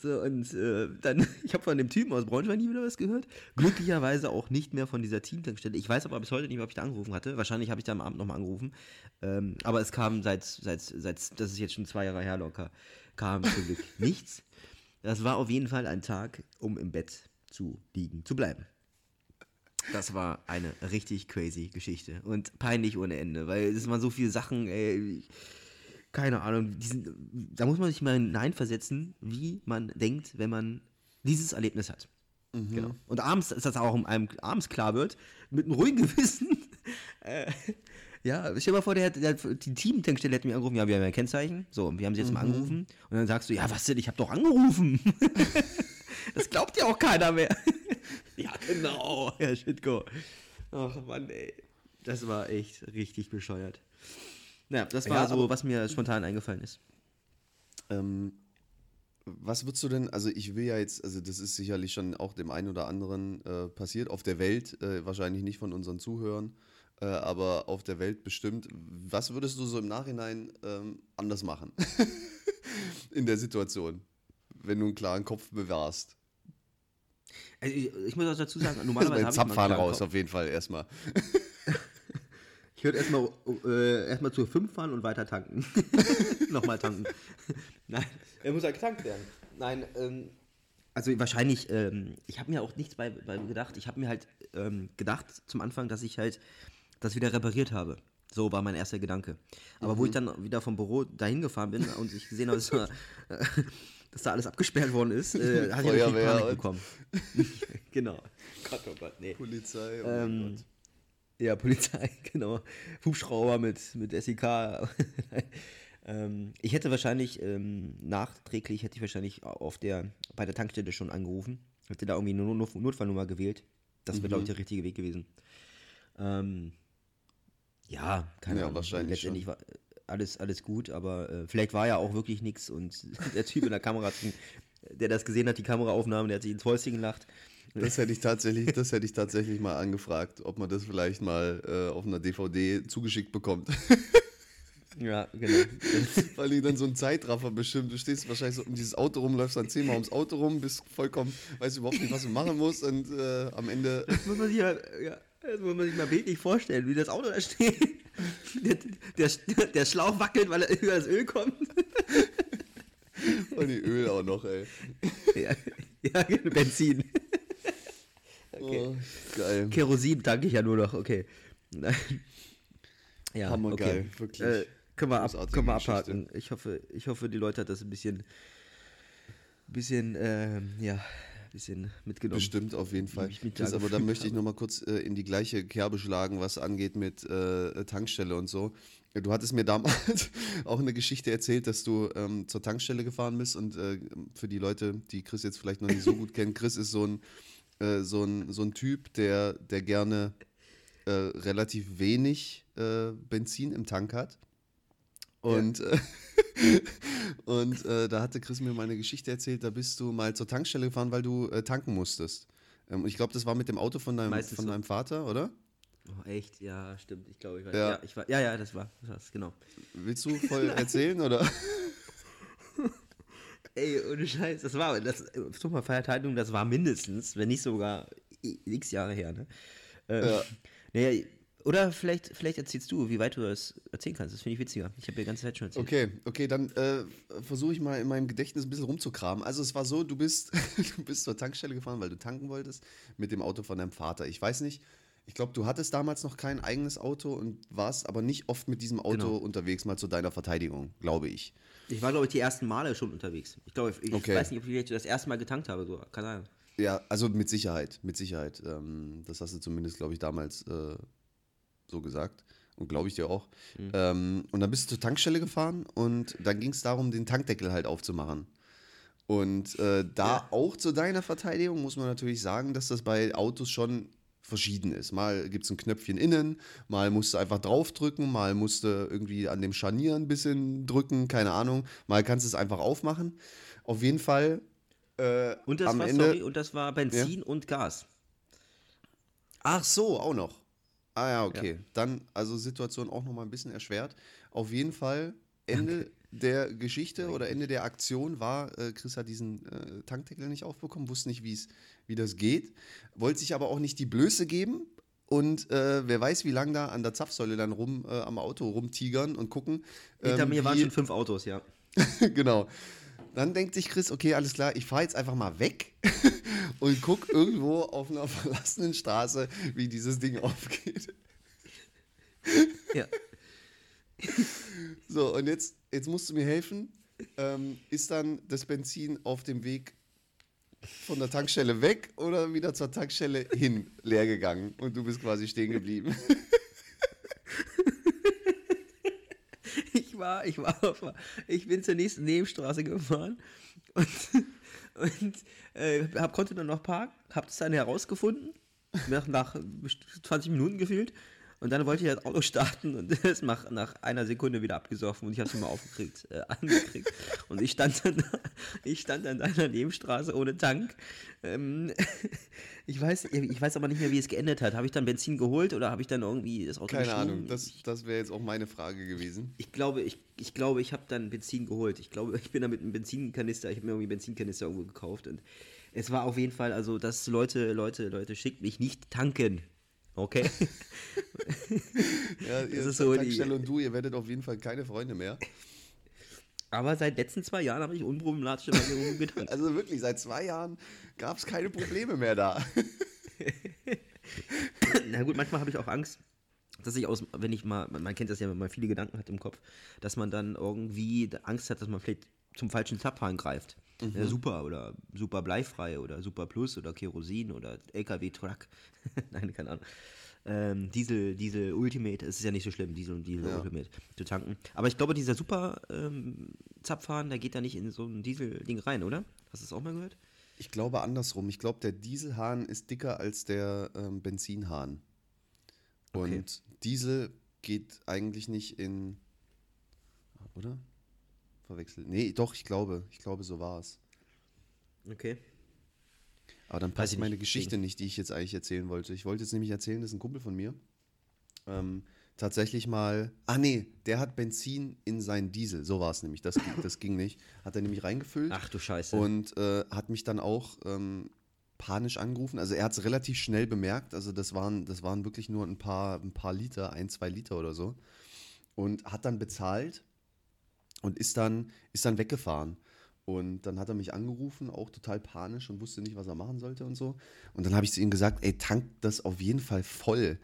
So, und äh, dann, ich habe von dem Typen aus Braunschweig nie wieder was gehört. Glücklicherweise auch nicht mehr von dieser Teamtankstelle. Ich weiß aber bis heute nicht mehr, ob ich da angerufen hatte. Wahrscheinlich habe ich da am Abend nochmal angerufen. Ähm, aber es kam seit, seit, seit, das ist jetzt schon zwei Jahre her locker, kam zum Glück nichts. Das war auf jeden Fall ein Tag, um im Bett zu liegen, zu bleiben. Das war eine richtig crazy Geschichte und peinlich ohne Ende, weil es waren so viele Sachen, ey, keine Ahnung, diesen, da muss man sich mal hineinversetzen, wie man denkt, wenn man dieses Erlebnis hat. Genau. Und abends ist das auch einem abends klar wird, mit einem ruhigen Gewissen. äh, ja, stell dir mal vor, der, der, die Teamtankstelle hätte mich angerufen, ja, wir haben ja ein Kennzeichen. So, wir haben sie jetzt mal angerufen. Und dann sagst du, ja, was denn, ich habe doch angerufen. das glaubt ja auch keiner mehr. ja, genau, Herr Schitko. Ach Mann, ey. Das war echt richtig bescheuert. Ja, das war Ja, so, was mir spontan eingefallen ist. Ähm, was würdest du denn, also ich will ja jetzt, also das ist sicherlich schon auch dem einen oder anderen äh, passiert, auf der Welt, äh, wahrscheinlich nicht von unseren Zuhörern, äh, aber auf der Welt bestimmt. Was würdest du so im Nachhinein ähm, anders machen in der Situation, wenn du einen klaren Kopf bewahrst? Also ich, ich muss auch dazu sagen, Also normalerweise mal einen Zapfhahn raus, Kopf. auf jeden Fall erstmal. Ich würde erstmal äh, erstmal zur 5 fahren und weiter tanken. Nochmal tanken. Nein, er muss ja getankt werden. Nein, ähm, also wahrscheinlich, ähm, ich habe mir auch nichts bei, bei gedacht. Ich habe mir halt ähm, gedacht zum Anfang, dass ich halt das wieder repariert habe. So war mein erster Gedanke. Aber wo ich dann wieder vom Büro dahin gefahren bin und ich gesehen habe, dass, äh, dass da alles abgesperrt worden ist, äh, hatte ich natürlich Feuerwehr Panik bekommen. genau. Gott, oh Gott, nee. Polizei, oh Ähm, ja, Polizei, genau. Hubschrauber mit, mit SEK. ähm, ich hätte wahrscheinlich ähm, nachträglich, hätte ich wahrscheinlich auf der, bei der Tankstelle schon angerufen. Hätte da irgendwie eine Not Notfallnummer gewählt. Das wäre, Mhm. glaube ich, der richtige Weg gewesen. Ähm, ja, keine Ja, Ahnung. wahrscheinlich Letztendlich war alles, alles gut, aber äh, vielleicht war ja auch wirklich nichts und der Typ in der Kamera, der das gesehen hat, die Kameraaufnahmen, der hat sich ins Häuschen gelacht. Das hätte ich tatsächlich, das hätte ich tatsächlich mal angefragt, ob man das vielleicht mal äh, auf einer DVD zugeschickt bekommt. Ja, genau. Weil die dann so ein Zeitraffer bestimmt. Du stehst wahrscheinlich so um dieses Auto rum, läufst dann zehnmal ums Auto rum, bist vollkommen, weißt überhaupt nicht, was du machen musst und äh, am Ende. Das muss man sich ja, ja, das muss man sich mal bildlich vorstellen, wie das Auto da steht. Der, der, der Schlauch wackelt, weil er über das Öl kommt. Und die Öl auch noch, ey. Ja, ja Benzin. Okay. Oh, geil. Kerosin danke ich ja nur noch, okay. Ja, Hammergeil, okay. wirklich. Äh, können wir, ab, können wir abhaken. Ich hoffe, ich hoffe, die Leute hat das ein bisschen, bisschen, ähm, ja, bisschen mitgenommen. Bestimmt auf jeden Fall. da aber da möchte ich nochmal kurz äh, in die gleiche Kerbe schlagen, was angeht mit äh, Tankstelle und so. Du hattest mir damals auch eine Geschichte erzählt, dass du ähm, zur Tankstelle gefahren bist und äh, für die Leute, die Chris jetzt vielleicht noch nicht so gut kennen, Chris ist so ein, äh, so ein, so ein Typ, der, der gerne äh, relativ wenig äh, Benzin im Tank hat. Und, äh, und äh, da hatte Chris mir mal eine Geschichte erzählt, da bist du mal zur Tankstelle gefahren, weil du äh, tanken musstest. Ähm, ich glaube, das war mit dem Auto von deinem, Meistens von deinem Vater, oder? Oh, echt? Ja, stimmt. Ich glaube, ich weiß. Ja. Ja. ich war, ja, ja, das war das, genau. Willst du voll erzählen, oder? Ey, ohne Scheiß, das war, das, Verteidigung, das war mindestens, wenn nicht sogar x Jahre her, ne? Ähm, Ja. Naja, oder vielleicht, vielleicht erzählst du, wie weit du das erzählen kannst. Das finde ich witziger. Ich habe die ganze Zeit schon erzählt. Okay, okay, dann äh, versuche ich mal in meinem Gedächtnis ein bisschen rumzukramen. Also es war so, du bist, du bist zur Tankstelle gefahren, weil du tanken wolltest, mit dem Auto von deinem Vater. Ich weiß nicht, ich glaube, du hattest damals noch kein eigenes Auto und warst aber nicht oft mit diesem Auto Genau. unterwegs, mal zu deiner Verteidigung, glaube ich. Ich war, glaube ich, die ersten Male schon unterwegs. Ich glaube, ich Okay. weiß nicht, ob ich das erste Mal getankt habe. So. Kann sein. Ja, also mit Sicherheit, mit Sicherheit. Ähm, das hast du zumindest, glaube ich, damals äh, so gesagt. Und glaube ich dir auch. Ähm, und dann bist du zur Tankstelle gefahren und dann ging es darum, den Tankdeckel halt aufzumachen. Und äh, da Ja. auch zu deiner Verteidigung muss man natürlich sagen, dass das bei Autos schon verschieden ist. Mal gibt es ein Knöpfchen innen, mal musst du einfach draufdrücken, mal musst du irgendwie an dem Scharnier ein bisschen drücken, keine Ahnung. Mal kannst du es einfach aufmachen. Auf jeden Fall. Äh, Und das am war, Ende, sorry, und das war Benzin und Gas. Ach so, auch noch. Ah ja, okay. Dann also Situation auch noch mal ein bisschen erschwert. Auf jeden Fall Ende der Geschichte oder Ende der Aktion war, äh, Chris hat diesen äh, Tankdeckel nicht aufbekommen, wusste nicht, wie's, wie das geht, wollte sich aber auch nicht die Blöße geben und äh, wer weiß, wie lange da an der Zapfsäule dann rum äh, am Auto rumtigern und gucken. Hinter ähm, mir waren schon fünf Autos, ja. genau. Dann denkt sich Chris, okay, alles klar, ich fahre jetzt einfach mal weg und guck irgendwo auf einer verlassenen Straße, wie dieses Ding aufgeht. ja. So, und jetzt, jetzt musst du mir helfen. Ähm, ist dann das Benzin auf dem Weg von der Tankstelle weg oder wieder zur Tankstelle hin leer gegangen und du bist quasi stehen geblieben? Ich war, ich war auf, ich bin zur nächsten Nebenstraße gefahren und, und äh, hab, konnte dann noch parken, hab das dann herausgefunden, nach, nach 20 Minuten gefühlt Und dann wollte ich das Auto starten und es macht nach einer Sekunde wieder abgesoffen und ich habe es immer aufgekriegt, äh, angekriegt. Und ich stand dann, ich stand an einer Nebenstraße ohne Tank. Ähm, ich, weiß, ich weiß aber nicht mehr, wie es geendet hat. Habe ich dann Benzin geholt oder habe ich dann irgendwie das Auto Keine? Ahnung, das, das wäre jetzt auch meine Frage gewesen. Ich glaube, ich, ich glaube, ich habe dann Benzin geholt. Ich glaube, ich bin da mit einem Benzinkanister, ich habe mir irgendwie einen Benzinkanister irgendwo gekauft und es war auf jeden Fall, also dass Leute, Leute, Leute, schickt mich nicht tanken. Okay? Ja, Das ihr ist so die- und du, ihr werdet auf jeden Fall keine Freunde mehr. Aber seit letzten zwei Jahren habe ich unproblematischerweise getankt. Also wirklich, seit zwei Jahren gab es keine Probleme mehr da. Na gut, manchmal habe ich auch Angst, dass ich aus, wenn ich mal, man man kennt das ja, wenn man viele Gedanken hat im Kopf, dass man dann irgendwie Angst hat, dass man vielleicht zum falschen Zapfhahn greift. Ja, super oder super bleifrei oder super plus oder Kerosin oder LKW-Truck. Nein, keine Ahnung. Ähm, Diesel, Diesel Ultimate, es ist ja nicht so schlimm, Diesel und Diesel Ja. Ultimate zu tanken. Aber ich glaube, dieser super ähm, Zapfhahn, der geht da nicht in so ein Diesel-Ding rein, oder? Hast du das auch mal gehört? Ich glaube andersrum. Ich glaube, der Dieselhahn ist dicker als der ähm, Benzinhahn. Und Okay. Diesel geht eigentlich nicht in. Oder? Verwechselt. Nee, doch, ich glaube. Ich glaube, so war es. Okay. Aber dann passt meine nicht, Geschichte nicht, die ich jetzt eigentlich erzählen wollte. Ich wollte jetzt nämlich erzählen, dass ein Kumpel von mir ähm, tatsächlich mal. Ah, nee, der hat Benzin in seinen Diesel. So war es nämlich. Das, ging- das ging nicht. Hat er nämlich reingefüllt. Ach du Scheiße. Und äh, hat mich dann auch ähm, panisch angerufen. Also er hat es relativ schnell bemerkt. Also das waren, das waren wirklich nur ein paar, ein paar Liter, ein, zwei Liter oder so. Und hat dann bezahlt und ist dann, ist dann weggefahren. Und dann hat er mich angerufen, auch total panisch und wusste nicht, was er machen sollte und so. Und dann habe ich zu ihm gesagt, ey, tank das auf jeden Fall voll.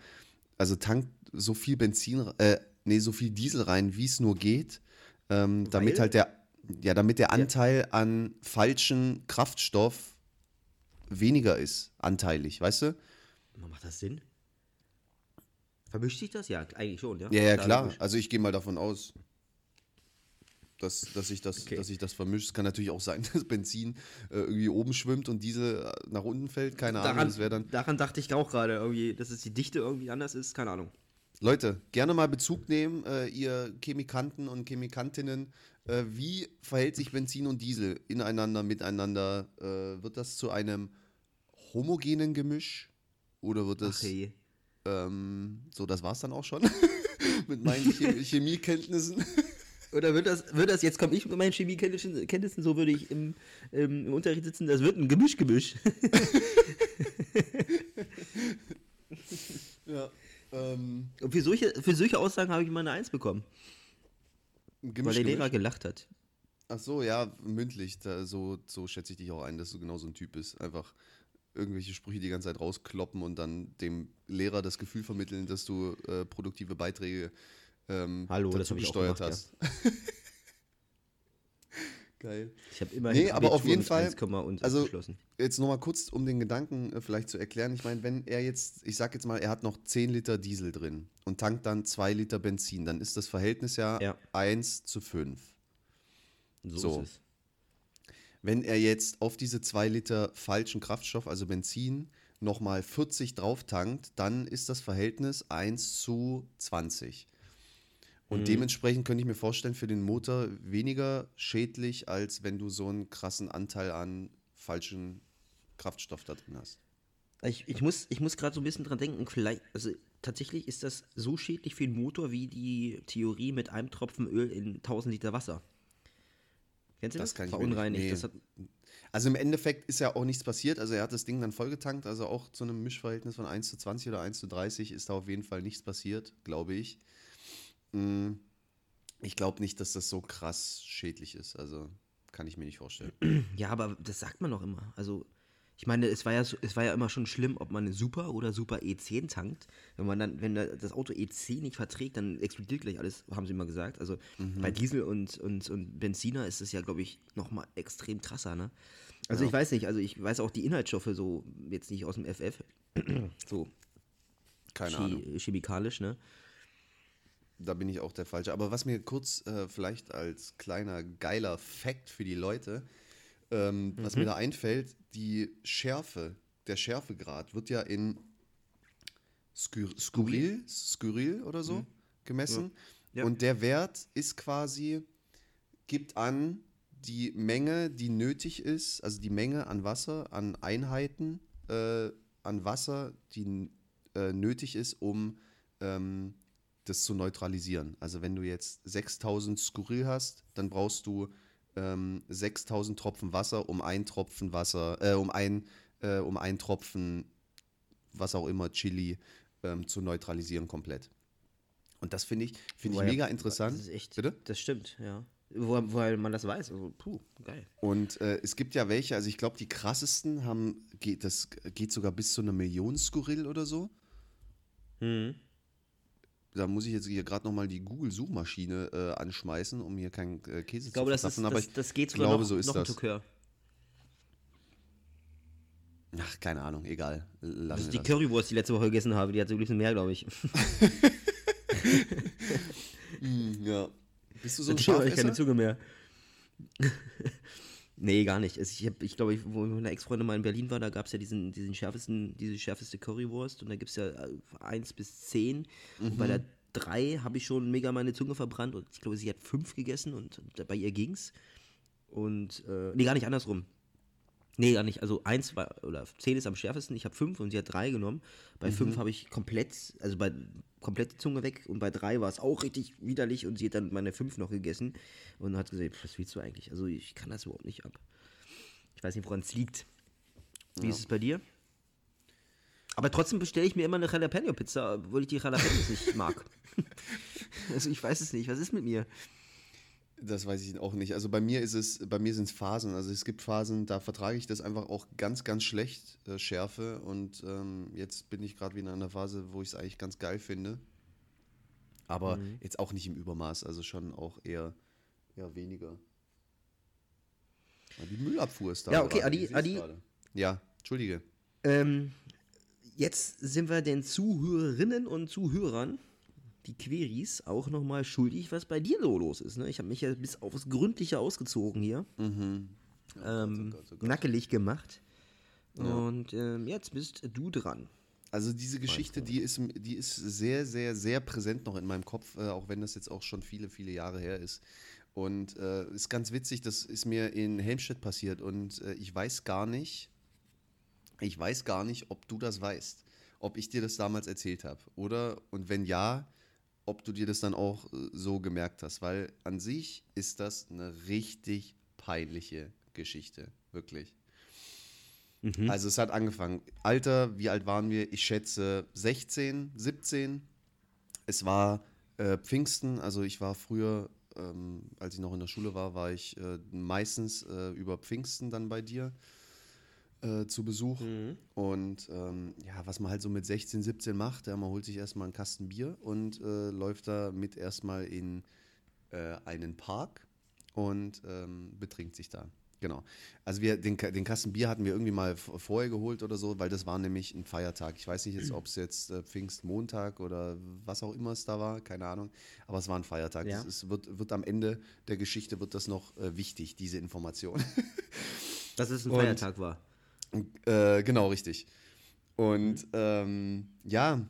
Also tank so viel Benzin, äh, nee, so viel Diesel rein, wie es nur geht, ähm, damit halt der, ja, damit der Anteil an falschen Kraftstoff weniger ist, anteilig, weißt du? Macht das Sinn? Vermischt sich das? Ja, eigentlich schon, ja. Ja, ja, klar. Also ich gehe mal davon aus, dass, dass, sich das, Okay. dass das vermischt. Es kann natürlich auch sein, dass Benzin äh, irgendwie oben schwimmt und Diesel äh, nach unten fällt. Keine Ahnung. Daran, Das wäre dann. daran dachte ich auch gerade, irgendwie, dass es die Dichte irgendwie anders ist, keine Ahnung. Leute, gerne mal Bezug nehmen, äh, ihr Chemikanten und Chemikantinnen. Äh, wie verhält sich Benzin und Diesel ineinander, miteinander? Äh, wird das zu einem homogenen Gemisch? Oder wird es. Ach hey. Ähm, so, das war's dann auch schon. Mit meinen Chem Chemiekenntnissen. Oder wird das, wird das, jetzt komme ich mit meinen Chemiekenntnissen, Kenntnissen, so würde ich im, ähm, im Unterricht sitzen, das wird ein Gemisch-Gemisch. ja. Ähm, Und für solche, für solche Aussagen habe ich immer eine Eins bekommen, Gemisch, weil der Lehrer Gemisch. gelacht hat. Ach so, ja, mündlich. Da, so, so schätze ich dich auch ein, dass du genau so ein Typ bist. Einfach irgendwelche Sprüche die ganze Zeit rauskloppen und dann dem Lehrer das Gefühl vermitteln, dass du äh, produktive Beiträge ähm, Hallo, das dazu auch gesteuert gemacht, hast. Geil. Ich habe immer Nee, aber auf jeden Fall, 1, und also-. Jetzt nochmal kurz, um den Gedanken äh, vielleicht zu erklären. Ich meine, wenn er jetzt, ich sag jetzt mal, er hat noch 10 Liter Diesel drin und tankt dann 2 Liter Benzin, dann ist das Verhältnis ja, Ja. 1 zu 5. So, so. ist es. Wenn er jetzt auf diese 2 Liter falschen Kraftstoff, also Benzin, nochmal 40 drauf tankt, dann ist das Verhältnis 1 zu 20. Und Mhm. dementsprechend könnte ich mir vorstellen, für den Motor weniger schädlich, als wenn du so einen krassen Anteil an falschen Kraftstoff da drin hast. Ich, ich muss, ich muss gerade so ein bisschen dran denken, vielleicht, also tatsächlich ist das so schädlich für den Motor wie die Theorie mit einem Tropfen Öl in 1000 Liter Wasser. Kennst du das? Das kann ich mir nicht- Verunreinigt. nee. Also im Endeffekt ist ja auch nichts passiert. Also er hat das Ding dann vollgetankt. Also auch zu einem Mischverhältnis von 1 zu 20 oder 1 zu 30 ist da auf jeden Fall nichts passiert, glaube ich. Mm, Ich glaube nicht, dass das so krass schädlich ist. Also kann ich mir nicht vorstellen. ja, aber das sagt man doch immer. Also, ich meine, es war ja, es war ja immer schon schlimm, ob man eine Super oder Super E10 tankt. Wenn man dann, wenn da das Auto E10 nicht verträgt, dann explodiert gleich alles, haben sie immer gesagt. Also bei Diesel und, und, und Benziner ist es ja, glaube ich, nochmal extrem krasser, ne? Also Ja. ich weiß nicht, also ich weiß auch die Inhaltsstoffe so, jetzt nicht aus dem FF, so Keine Ahnung. chemikalisch, ne? Da bin ich auch der Falsche. Aber was mir kurz äh, vielleicht als kleiner geiler Fact für die Leute, ähm, was Mhm. mir da einfällt, die Schärfe, der Schärfegrad wird ja in skur skurril, skurril oder so gemessen. Ja. Und der Wert ist quasi, gibt an die Menge, die nötig ist, also die Menge an Wasser, an Einheiten, äh, an Wasser, die äh, nötig ist, um ähm, das zu neutralisieren. Also wenn du jetzt 6000 Skurril hast, dann brauchst du ähm, 6000 Tropfen Wasser, um ein Tropfen Wasser, äh, um ein, äh, um ein Tropfen, was auch immer, Chili ähm, zu neutralisieren komplett. Und das finde ich, finde ich mega interessant. Das ist echt. Bitte? Das stimmt, ja. Wo, weil man das weiß. Also, puh, geil. Und äh, es gibt ja welche, also ich glaube, die krassesten haben, geht, das geht sogar bis zu einer Million Skurril oder so. Mhm. Da muss ich jetzt hier gerade nochmal die Google-Suchmaschine äh, anschmeißen, um hier keinen äh, Käse Ich glaube, zu das, ist, verpassen. aber das, das geht sogar glaube, noch, so ist noch ein das. Tuck höher. Ach, keine Ahnung, egal. Lassen Also wir die das. Currywurst, die ich letzte Woche gegessen habe, die hat so ein bisschen mehr, glaube ich. Hm, Ja. Bist du so ein habe ich keine Schafesser? Zunge mehr. Nee, gar nicht. Also ich, hab, ich glaube, ich, wo meine Ex-Freundin mal in Berlin war, da gab es ja diesen, diesen schärfesten, diese schärfeste Currywurst und da gibt es ja äh, 1 bis 10. Und bei der 3 habe ich schon mega meine Zunge verbrannt und ich glaube, sie hat 5 gegessen und bei ihr ging's. Und, äh, nee, gar nicht andersrum. Nee, gar nicht. Also 1 war, oder 10 ist am schärfsten, ich habe 5 und sie hat 3 genommen. Bei 5 habe ich komplett, also bei komplett die Zunge weg und bei 3 war es auch richtig widerlich und sie hat dann meine 5 noch gegessen und hat gesagt, was willst du eigentlich? Also ich kann das überhaupt nicht ab. Ich weiß nicht, woran es liegt. Wie ist es bei dir? Aber trotzdem bestelle ich mir immer eine Jalapeno-Pizza, obwohl ich die Jalapenos nicht mag. also ich weiß es nicht. Was ist mit mir? Das weiß ich auch nicht. Also bei mir ist es, bei mir sind es Phasen. Also es gibt Phasen, da vertrage ich das einfach auch ganz, ganz schlecht, äh, Schärfe. Und ähm, jetzt bin ich gerade wieder in einer Phase, wo ich es eigentlich ganz geil finde. Aber Mhm. jetzt auch nicht im Übermaß, also schon auch eher, eher weniger. Ja, Die Müllabfuhr ist da. Ja, okay, Adi- Adi- gerade. Ja, entschuldige. Ähm, jetzt sind wir den Zuhörerinnen und Zuhörern, die Queries, auch nochmal schuldig, was bei dir so los ist. Ne? Ich habe mich ja bis aufs Gründliche ausgezogen hier. ähm, Gott, oh Gott. nackelig gemacht. Und ähm, jetzt bist du dran. Also diese Geschichte, die ist, die ist sehr, sehr, sehr präsent noch in meinem Kopf, äh, auch wenn das jetzt auch schon viele, viele Jahre her ist. Und äh, ist ganz witzig, das ist mir in Helmstedt passiert und äh, ich weiß gar nicht, ich weiß gar nicht, ob du das weißt, ob ich dir das damals erzählt habe, oder? Und wenn ja, ob du dir das dann auch äh, so gemerkt hast, weil an sich ist das eine richtig peinliche Geschichte, wirklich. Also es hat angefangen. Alter, wie alt waren wir? Ich schätze 16, 17. Es war äh, Pfingsten, also ich war früher, ähm, als ich noch in der Schule war, war ich äh, meistens äh, über Pfingsten dann bei dir äh, zu Besuch. Und ähm, ja, was man halt so mit 16, 17 macht, ja, man holt sich erstmal einen Kasten Bier und äh, läuft da mit erstmal in äh, einen Park und ähm, betrinkt sich da. Genau. Also wir, den, den Kasten Bier hatten wir irgendwie mal vorher geholt oder so, weil das war nämlich ein Feiertag. Ich weiß nicht jetzt, ob es jetzt äh, Pfingstmontag oder was auch immer es da war, keine Ahnung. Aber es war ein Feiertag. Ja. Es ist, wird, wird am Ende der Geschichte wird das noch äh, wichtig, diese Information. Dass es ein Und- Feiertag war. Äh, genau, richtig. Und ähm, ja,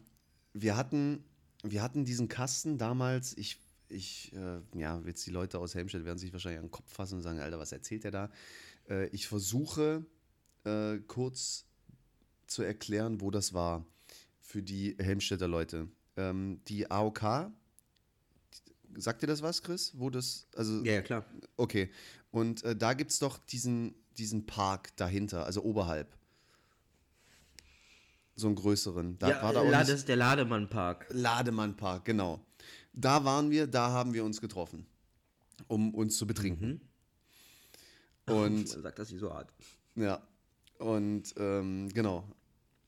wir hatten, wir hatten diesen Kasten damals, ich, ich, äh, ja, jetzt die Leute aus Helmstedt werden sich wahrscheinlich an den Kopf fassen und sagen, Alter, was erzählt der da? Äh, ich versuche äh, kurz zu erklären, wo das war für die Helmstedter Leute. Ähm, die AOK, sagt dir das was, Chris? Wo das, also Ja, ja, klar. Okay. Und äh, da gibt es doch diesen, diesen Park dahinter, also oberhalb. So einen größeren. Da ja, war da das ist der Lademann-Park. Lademann-Park, genau. Da waren wir, da haben wir uns getroffen, um uns zu betrinken. Und Man sagt das nicht so hart. ja, und ähm, genau.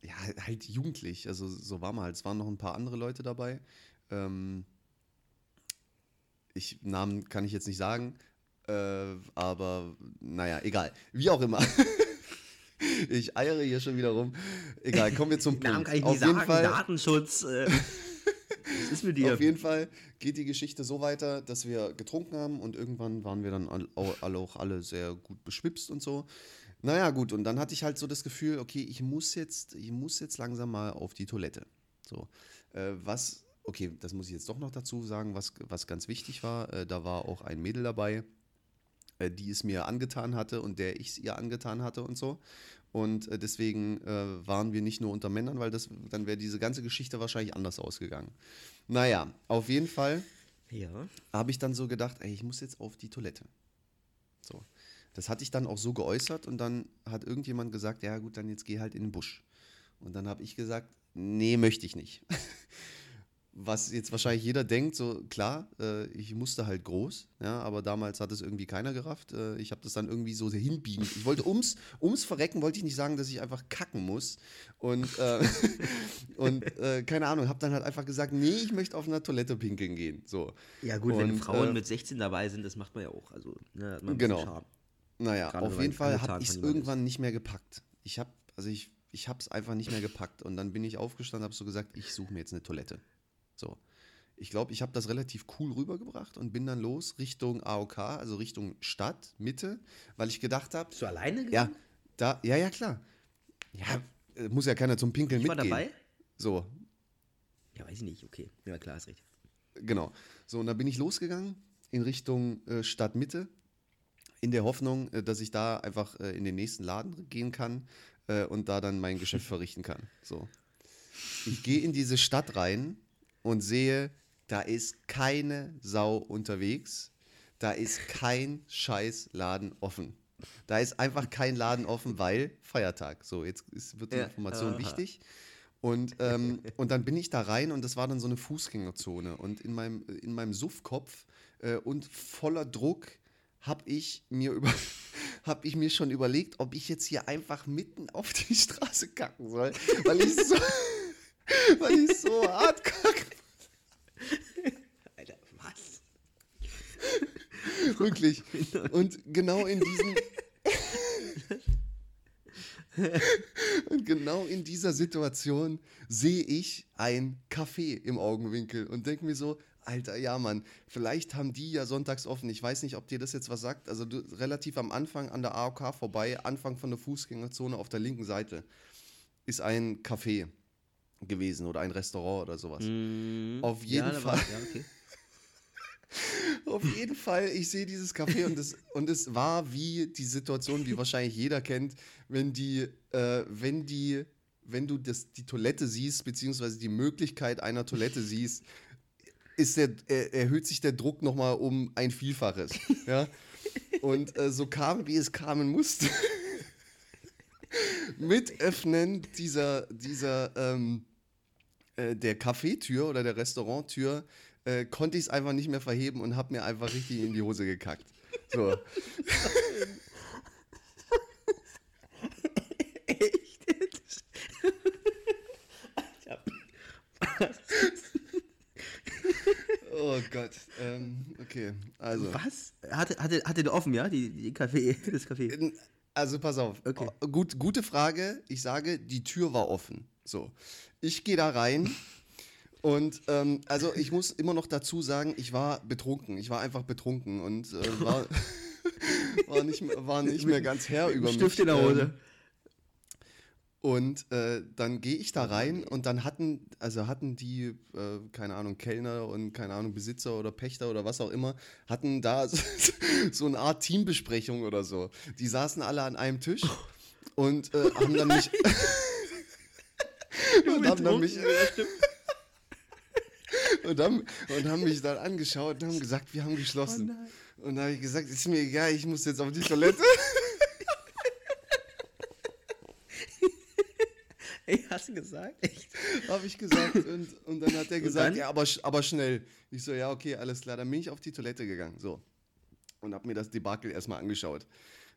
Ja, halt jugendlich, also so war man halt. Es waren noch ein paar andere Leute dabei. Ähm, ich, Namen kann ich jetzt nicht sagen, äh, aber naja, egal. Wie auch immer. ich eiere hier schon wieder rum. Egal, kommen wir zum Punkt. Namen kann ich Auf jeden sagen. Fall, Datenschutz. Äh, was ist mit dir? Auf jeden Fall geht die Geschichte so weiter, dass wir getrunken haben und irgendwann waren wir dann alle auch alle sehr gut beschwipst und so. Naja, gut, und dann hatte ich halt so das Gefühl, okay, ich muss jetzt, ich muss jetzt langsam mal auf die Toilette. So, äh, was, okay, das muss ich jetzt doch noch dazu sagen, was, was ganz wichtig war, äh, da war auch ein Mädel dabei, äh, die es mir angetan hatte und der ich es ihr angetan hatte und so. Und äh, deswegen äh, waren wir nicht nur unter Männern, weil das, dann wäre diese ganze Geschichte wahrscheinlich anders ausgegangen. Naja, auf jeden Fall Ja. habe ich dann so gedacht, ey, ich muss jetzt auf die Toilette. So. Das hatte ich dann auch so geäußert und dann hat irgendjemand gesagt, ja gut, dann jetzt geh halt in den Busch. Und dann habe ich gesagt, nee, möchte ich nicht. Was jetzt wahrscheinlich jeder denkt, so klar, äh, ich musste halt groß, ja, aber damals hat es irgendwie keiner gerafft. Äh, ich habe das dann irgendwie so hinbiegen. Ich wollte ums, ums Verrecken, wollte ich nicht sagen, dass ich einfach kacken muss. Und, äh, und äh, keine Ahnung, habe dann halt einfach gesagt, nee, ich möchte auf einer Toilette pinkeln gehen. So. Ja, gut, wenn Und, Frauen äh, mit 16 dabei sind, das macht man ja auch. Also, ne, hat man Genau. Charme. Naja, Gerade auf wenn jeden Fall habe ich es irgendwann nicht mehr gepackt. Ich habe, also ich, ich habe es einfach nicht mehr gepackt. Und dann bin ich aufgestanden, habe so gesagt, ich suche mir jetzt eine Toilette. So. Ich glaube, ich habe das relativ cool rübergebracht und bin dann los Richtung AOK, also Richtung Stadt, Mitte, weil ich gedacht habe, Bist du alleine gegangen? ja, da, ja, ja, klar. Ja, äh, muss ja keiner zum Pinkeln Ich war mitgehen. dabei? So, Ja, weiß ich nicht, okay. Ja, klar, ist recht. Genau. So, und dann bin ich losgegangen in Richtung äh, Stadtmitte, in der Hoffnung, äh, dass ich da einfach äh, in den nächsten Laden gehen kann äh, und da dann mein Geschäft verrichten kann. So. Ich gehe in diese Stadt rein und sehe, da ist keine Sau unterwegs. Da ist kein scheiß Laden offen. Da ist einfach kein Laden offen, weil Feiertag. So, jetzt ist, wird die Ja. Information Aha. wichtig. Und, ähm, und dann bin ich da rein und das war dann so eine Fußgängerzone. Und in meinem, in meinem Suffkopf äh, und voller Druck habe ich, mir über- hab ich mir schon überlegt, ob ich jetzt hier einfach mitten auf die Straße kacken soll. Weil ich so, weil ich so hart kacke. Alter, was? Wirklich. Und genau in diesem. Und genau in dieser Situation sehe ich ein Café im Augenwinkel und denke mir so, Alter, ja Mann, vielleicht haben die ja sonntags offen. Ich weiß nicht, ob dir das jetzt was sagt. Also du, relativ am Anfang an der AOK vorbei, Anfang von der Fußgängerzone auf der linken Seite, ist ein Café gewesen oder ein Restaurant oder sowas. Auf jeden ja, Fall. War, ja, okay. Auf jeden Fall, ich sehe dieses Café und es, und es war wie die Situation, wie wahrscheinlich jeder kennt, wenn die, äh, wenn die, wenn du das, die Toilette siehst, beziehungsweise die Möglichkeit einer Toilette siehst, ist der, er, erhöht sich der Druck nochmal um ein Vielfaches. Ja? Und äh, so kam, wie es kamen musste. Mit Öffnen dieser, dieser, ähm, äh, der Cafetür oder der Restauranttür äh, konnte ich es einfach nicht mehr verheben und habe mir einfach richtig in die Hose gekackt. So. Echt jetzt? Oh Gott. Ähm, okay, also. Was? Hatte, hatte, hatte der offen, ja? Die, die Café, das Café. Also pass auf. Okay. Oh, Gut, gute Frage. Ich sage, die Tür war offen. So. Ich gehe da rein. Und ähm, also ich muss immer noch dazu sagen, ich war betrunken. Ich war einfach betrunken und äh, war, war, nicht, mehr- war nicht mehr ganz Herr über mich. Stift in der Ähm, Hose. Und äh, dann gehe ich da rein und dann hatten, also hatten die, äh, keine Ahnung, Kellner und keine Ahnung, Besitzer oder Pächter oder was auch immer, hatten da so, so eine Art Teambesprechung oder so. Die saßen alle an einem Tisch und äh, haben dann mich. und haben dann mich. und, haben, und haben mich dann angeschaut und haben gesagt, wir haben geschlossen. und da habe ich gesagt, ist mir egal, ich muss jetzt auf die Toilette. Ey, hast du gesagt? Echt? Habe ich gesagt. Und, und dann hat er gesagt, ja, aber, aber schnell. Ich so, ja, okay, alles klar. Dann bin ich auf die Toilette gegangen. So. Und habe mir das Debakel erstmal angeschaut.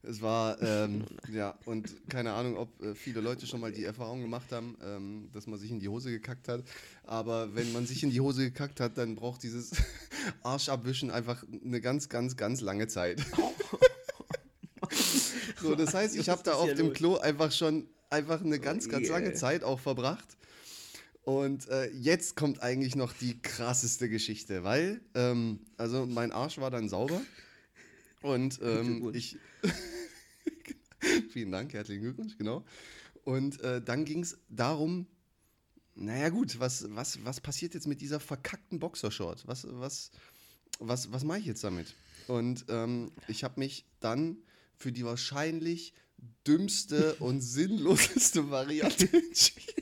Es war, ähm, ja, und keine Ahnung, ob äh, viele Leute schon mal die Erfahrung gemacht haben, ähm, dass man sich in die Hose gekackt hat. Aber wenn man sich in die Hose gekackt hat, dann braucht dieses Arschabwischen einfach eine ganz, ganz, ganz lange Zeit. so, das heißt, ich habe da auf dem? Klo einfach schon einfach eine ganz, ganz lange Zeit auch verbracht. Und äh, jetzt kommt eigentlich noch die krasseste Geschichte, weil, ähm, also mein Arsch war dann sauber und ähm, ich. Vielen Dank, herzlichen Glückwunsch, genau. Und äh, dann ging es darum, naja gut, was, was, was passiert jetzt mit dieser verkackten Boxershort? Was, was, was, was mache ich jetzt damit? Und ähm, ich habe mich dann für die wahrscheinlich dümmste und sinnloseste Variante entschieden.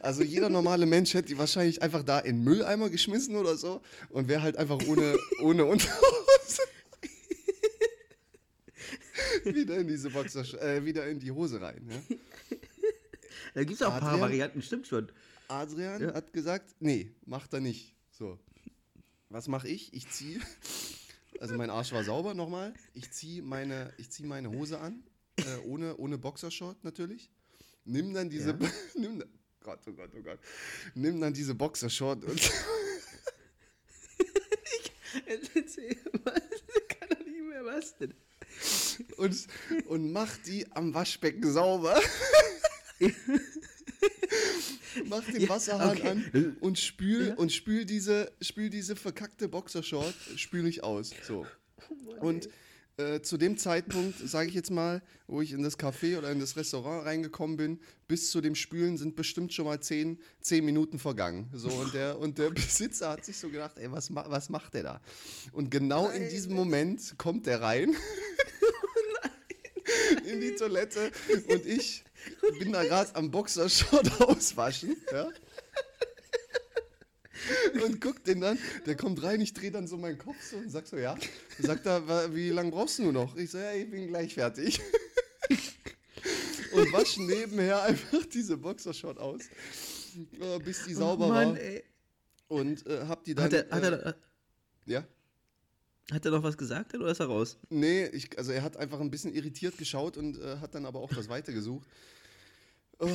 Also jeder normale Mensch hätte die wahrscheinlich einfach da in Mülleimer geschmissen oder so und wäre halt einfach ohne, ohne Unterhose wieder in diese Boxer, äh, wieder in die Hose rein. Ja? Da gibt es auch ein paar Adrian? Varianten, stimmt schon. Adrian Ja. hat gesagt, nee, macht er nicht. So. Was mache ich? Ich ziehe, also mein Arsch war sauber nochmal. Ich ziehe meine, ich zieh meine Hose an, äh, ohne, ohne Boxershort natürlich. Nimm dann diese, Ja. nimm, Gott, oh Gott, oh Gott. Nimm dann diese Boxershort und Erzähl mal, kann doch nicht mehr was denn. und, und mach die am Waschbecken sauber. mach den Ja, Wasserhahn okay. an und spül Ja. und spül diese, spül diese verkackte Boxershort, spül ich aus. So. Und äh, zu dem Zeitpunkt, sage ich jetzt mal, wo ich in das Café oder in das Restaurant reingekommen bin, bis zu dem Spülen sind bestimmt schon mal zehn, zehn Minuten vergangen. So, und, der, und der Besitzer hat sich so gedacht, ey, was, was macht der da? Und genau in diesem Moment kommt der rein in die Toilette und ich bin da gerade am Boxershort auswaschen, ja. Und guck den dann, der kommt rein, ich drehe dann so meinen Kopf so und sag so, ja. Sagt er, "Wa- wie lange brauchst du noch? Ich so, ja, ich bin gleich fertig. Und wasche nebenher einfach diese Boxershort aus, äh, bis die sauber war. ey. Und äh, hab die dann. Hat er, hat, äh, er, ja? hat er noch was gesagt oder ist er raus? Nee, ich, also er hat einfach ein bisschen irritiert geschaut und äh, hat dann aber auch das Weite gesucht. Oh,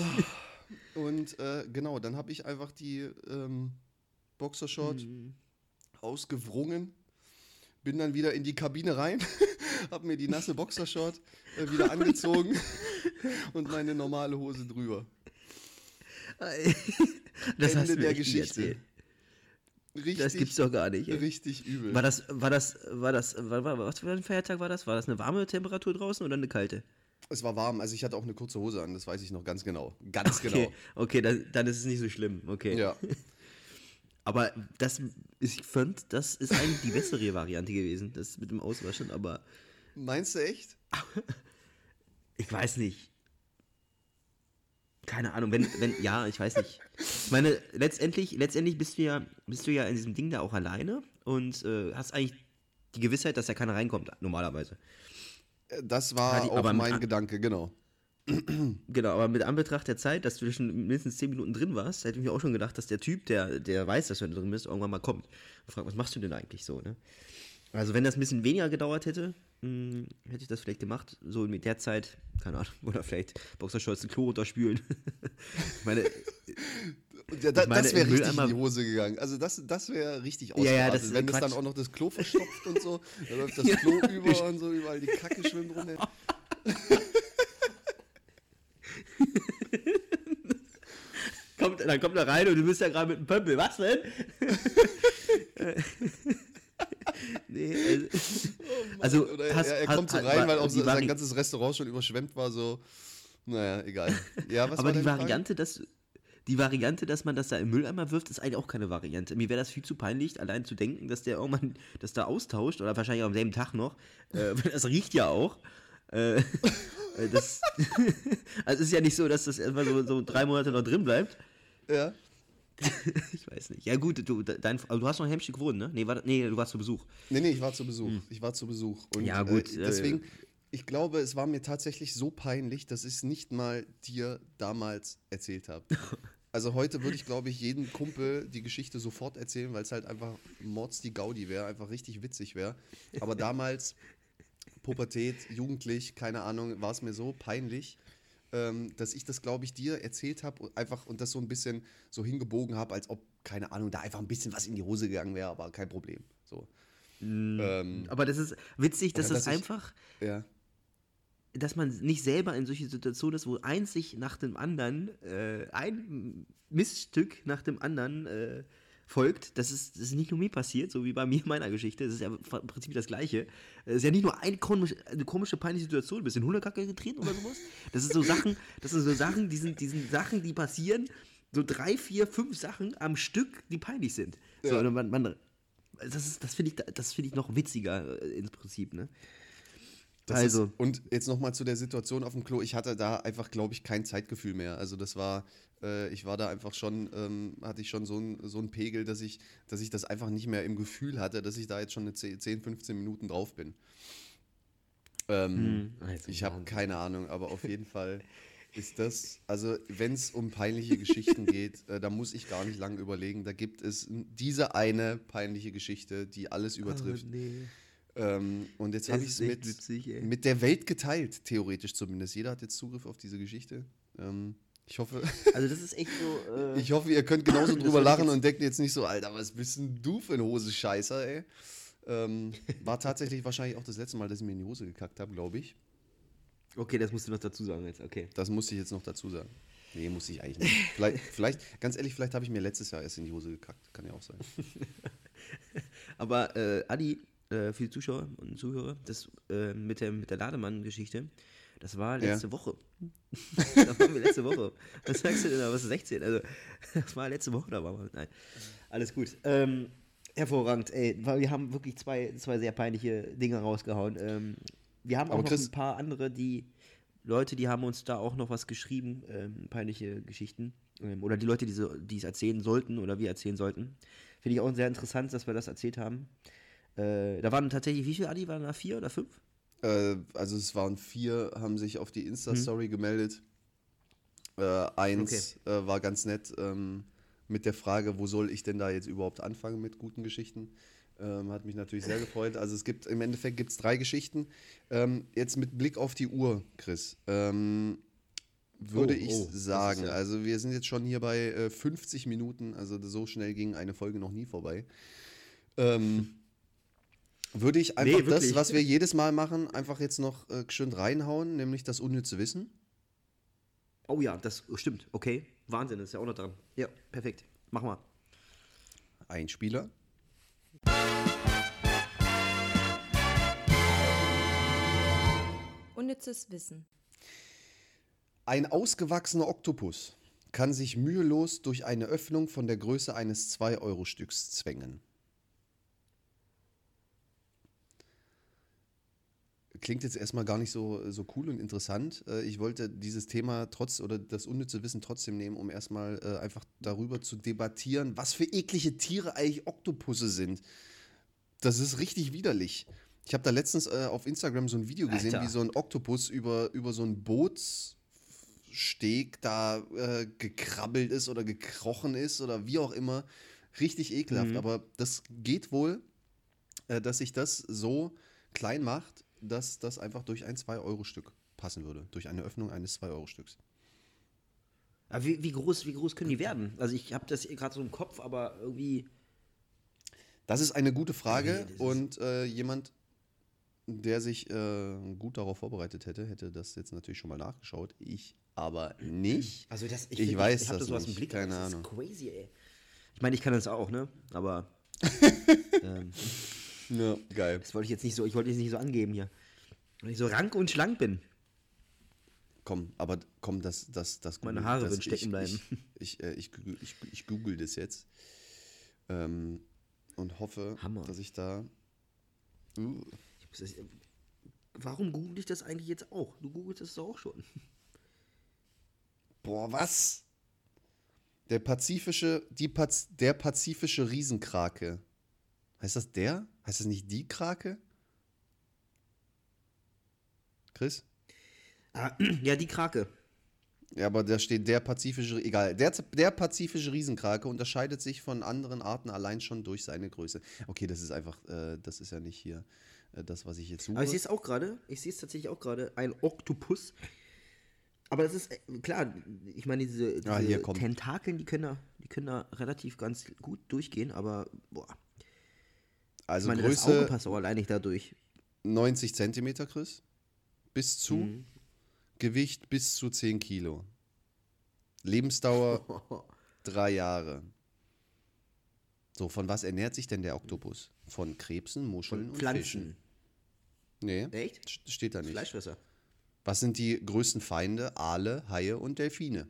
und äh, genau, dann habe ich einfach die ähm, Boxershort Mhm. ausgewrungen, bin dann wieder in die Kabine rein, habe mir die nasse Boxershort äh, wieder angezogen und meine normale Hose drüber. Das Ende der Geschichte. Richtig, Das gibt's doch gar nicht. ey. richtig übel. War das, war das, war das, war, war, was für ein Feiertag war das? War das eine warme Temperatur draußen oder eine kalte? Es war warm, also ich hatte auch eine kurze Hose an, das weiß ich noch ganz genau. Ganz Okay, genau. okay dann, dann ist es nicht so schlimm. Okay. Ja. Aber das, ich fand, das ist eigentlich die bessere Variante gewesen, das mit dem Auswaschen, aber Meinst du echt? ich weiß nicht. Keine Ahnung, wenn, wenn, ja, ich weiß nicht. Ich meine, letztendlich, letztendlich bist du ja, bist du ja in diesem Ding da auch alleine und äh, hast eigentlich die Gewissheit, dass ja keiner reinkommt, normalerweise. Das war Ja, die- auch mein an- Gedanke, genau. Genau, aber mit Anbetracht der Zeit, dass du schon mindestens 10 Minuten drin warst, hätte ich mir auch schon gedacht, dass der Typ, der, der weiß, dass du drin bist, irgendwann mal kommt und fragt, was machst du denn eigentlich so, ne? Also wenn das ein bisschen weniger gedauert hätte, mh, hätte ich das vielleicht gemacht, so mit der Zeit, keine Ahnung, oder vielleicht Boxershorts ein Klo runterspülen. ich meine, ja, da, meine, das wäre richtig in die Hose gegangen. Also das, das wäre richtig Ja, ausgerastet. ja, das Wenn das dann auch noch das Klo verstopft und so, da läuft das Klo über und so, überall die Kacke schwimmt rum. ey. Kommt, dann kommt er rein und du bist ja gerade mit dem Pömpel, was denn? nee, also, also Oder hast- er, er kommt so hat- rein, war- weil auch so, sein ganzes Restaurant schon überschwemmt war, so, naja, egal. Ja, Aber die Frage? Variante, dass die Variante, dass man das da im Mülleimer wirft, ist eigentlich auch keine Variante. Mir wäre das viel zu peinlich, allein zu denken, dass der irgendwann das da austauscht oder wahrscheinlich auch am selben Tag noch. Äh, das riecht ja auch. Äh, äh, das, also es ist ja nicht so, dass das einfach so, so drei Monate noch drin bleibt. Ja. Ich weiß nicht. Ja gut, du, dein, du hast noch in Hemmschick gewohnt, ne? Nee, war, nee, du warst zu Besuch. Nee, nee, ich war zu Besuch. Ich war zu Besuch. Und, Hm. Ja, gut, Äh, äh, deswegen, ich glaube, es war mir tatsächlich so peinlich, dass ich es nicht mal dir damals erzählt habe. Also heute würde ich, glaube ich, jedem Kumpel die Geschichte sofort erzählen, weil es halt einfach Mords die Gaudi wäre, einfach richtig witzig wäre. Aber damals, Pubertät, jugendlich, keine Ahnung, war es mir so peinlich, ähm, dass ich das, glaube ich, dir erzählt habe und einfach und das so ein bisschen so hingebogen habe, als ob, keine Ahnung, da einfach ein bisschen was in die Hose gegangen wäre, aber kein Problem. So. Ähm, Aber das ist witzig, dass das dass ich- einfach ja. dass man nicht selber in solche Situationen ist, wo eins sich nach dem anderen, äh, ein Miststück nach dem anderen äh, folgt. Das ist, das ist nicht nur mir passiert, so wie bei mir in meiner Geschichte. Das ist ja im Prinzip das Gleiche. Es ist ja nicht nur eine komische, eine komische peinliche Situation, du bist in Hundekacke getreten oder sowas. Das sind so Sachen, das sind so Sachen, die sind, die sind Sachen, die passieren, so drei, vier, fünf Sachen am Stück, die peinlich sind. So, Ja. man, man, das ist, das finde ich, das finde ich noch witziger äh, ins Prinzip, ne? Das also, Ist, und jetzt nochmal zu der Situation auf dem Klo. Ich hatte da einfach, glaube ich, kein Zeitgefühl mehr. Also das war, äh, ich war da einfach schon, ähm, hatte ich schon so einen so einen Pegel, dass ich, dass ich das einfach nicht mehr im Gefühl hatte, dass ich da jetzt schon eine 10, 10 15 Minuten drauf bin. Ähm, Hm, also ich habe keine Ahnung, aber auf jeden Fall ist das, also wenn es um peinliche Geschichten geht, äh, da muss ich gar nicht lange überlegen. Da gibt es diese eine peinliche Geschichte, die alles übertrifft. Oh, nee. Ähm, und jetzt habe ich es mit, witzig, mit der Welt geteilt, theoretisch zumindest. Jeder hat jetzt Zugriff auf diese Geschichte. Ähm, ich, hoffe, Also das ist echt so. Äh, ich hoffe, ihr könnt genauso drüber lachen und denkt jetzt nicht so, Alter, was bist denn du für ein Hose Scheißer, ey? Ähm, war tatsächlich wahrscheinlich auch das letzte Mal, dass ich mir in die Hose gekackt habe, glaube ich. okay, das musst du noch dazu sagen jetzt. Okay. Das musste ich jetzt noch dazu sagen. Nee, muss ich eigentlich nicht. Vielleicht, vielleicht ganz ehrlich, vielleicht habe ich mir letztes Jahr erst in die Hose gekackt. Kann ja auch sein. Aber äh, Adi, äh, für die Zuschauer und Zuhörer, das äh, mit der, mit der Lademann-Geschichte, das war letzte Woche. das waren wir letzte Woche. Was sagst du denn da? Was ist 16? Also, das war letzte Woche, da waren wir. Nein. Alles gut. Ähm, hervorragend, ey, weil wir haben wirklich zwei, zwei sehr peinliche Dinge rausgehauen. Ähm, wir haben auch Aber noch Chris- ein paar andere, die Leute, die haben uns da auch noch was geschrieben, ähm, peinliche Geschichten. Ähm, oder die Leute, die so- die es erzählen sollten oder wir erzählen sollten. Finde ich auch sehr interessant, dass wir das erzählt haben. Äh, da waren tatsächlich, wie viele Adi? Waren da vier oder fünf? Äh, also es waren vier, haben sich auf die Insta-Story Mhm. gemeldet. Äh, eins äh, war ganz nett ähm, mit der Frage, wo soll ich denn da jetzt überhaupt anfangen mit guten Geschichten? Ähm, hat mich natürlich sehr gefreut. Also es gibt im Endeffekt gibt es drei Geschichten. Ähm, jetzt mit Blick auf die Uhr, Chris. Ähm, würde Oh, ich oh, sagen. ja- Also wir sind jetzt schon hier bei äh, 50 Minuten, also so schnell ging eine Folge noch nie vorbei. Würde ich einfach das, wirklich. was wir jedes Mal machen, einfach jetzt noch äh, schön reinhauen, nämlich das unnütze Wissen. Oh ja, das stimmt. Okay. Wahnsinn, das ist ja auch noch dran. Ja, perfekt. Mach mal. Ein Spieler. Unnützes Wissen. Ein ausgewachsener Oktopus kann sich mühelos durch eine Öffnung von der Größe eines 2-Euro-Stücks zwängen. Klingt jetzt erstmal gar nicht so, so cool und interessant. Äh, Ich wollte dieses Thema trotz oder das unnütze Wissen trotzdem nehmen, um erstmal äh, einfach darüber zu debattieren, was für eklige Tiere eigentlich Oktopusse sind. Das ist richtig widerlich. Ich habe da letztens äh, auf Instagram so ein Video gesehen, Alter. wie so ein Oktopus über, über so ein Bootssteg da äh, gekrabbelt ist oder gekrochen ist oder wie auch immer. Richtig ekelhaft. Mhm. Aber das geht wohl, dass sich das so klein macht, dass das einfach durch ein 2-Euro-Stück passen würde. Durch eine Öffnung eines 2-Euro-Stücks. Aber wie, wie, groß, wie groß können die werden? Also ich habe das gerade so im Kopf, aber irgendwie. Das ist eine gute Frage Nee, das und äh, jemand, der sich äh, gut darauf vorbereitet hätte, hätte das jetzt natürlich schon mal nachgeschaut. Ich aber nicht. Also das, Ich find, weiß ich hab das so aus dem nicht, Blick, keine das Ahnung. ist crazy, ey. Ich meine, ich kann das auch, ne? Aber ähm, Ja, geil. das wollte ich jetzt nicht so, ich wollte jetzt nicht so angeben hier. Wenn ich so rank und schlank bin. Komm, aber komm, das, das, das Meine Haare das, würden stecken ich, bleiben. Ich, ich, äh, ich, google- ich, ich google das jetzt ähm, und hoffe, Hammer. dass ich da. Uh, Ich muss warum google ich das eigentlich jetzt auch? Du googelst das doch auch schon. boah, was? Der pazifische, die Paz, der pazifische Riesenkrake. Heißt das der? Heißt das nicht die Krake? Chris? Ah, ja, die Krake. Ja, aber da steht der pazifische, egal. Der, der pazifische Riesenkrake unterscheidet sich von anderen Arten allein schon durch seine Größe. Okay, das ist einfach, äh, das ist ja nicht hier äh, das, was ich jetzt suche. Aber ich sehe es auch gerade. Ich sehe es tatsächlich auch gerade. Ein Oktopus. Aber das ist äh, klar, ich meine, diese, diese Ah, hier kommt. Tentakeln, die können, da, die können da relativ ganz gut durchgehen, aber boah. Also ich meine, das Auge Größe passt auch allein nicht da durch. 90 Zentimeter, Chris. Bis zu. Mhm. Gewicht bis zu 10 Kilo. Lebensdauer drei Jahre. So, von was ernährt sich denn der Oktopus? Von Krebsen, Muscheln und Pflanzen. Fischen. Nee, Echt? st- steht da nicht. Fleischfresser. Was sind die größten Feinde? Aale, Haie und Delfine.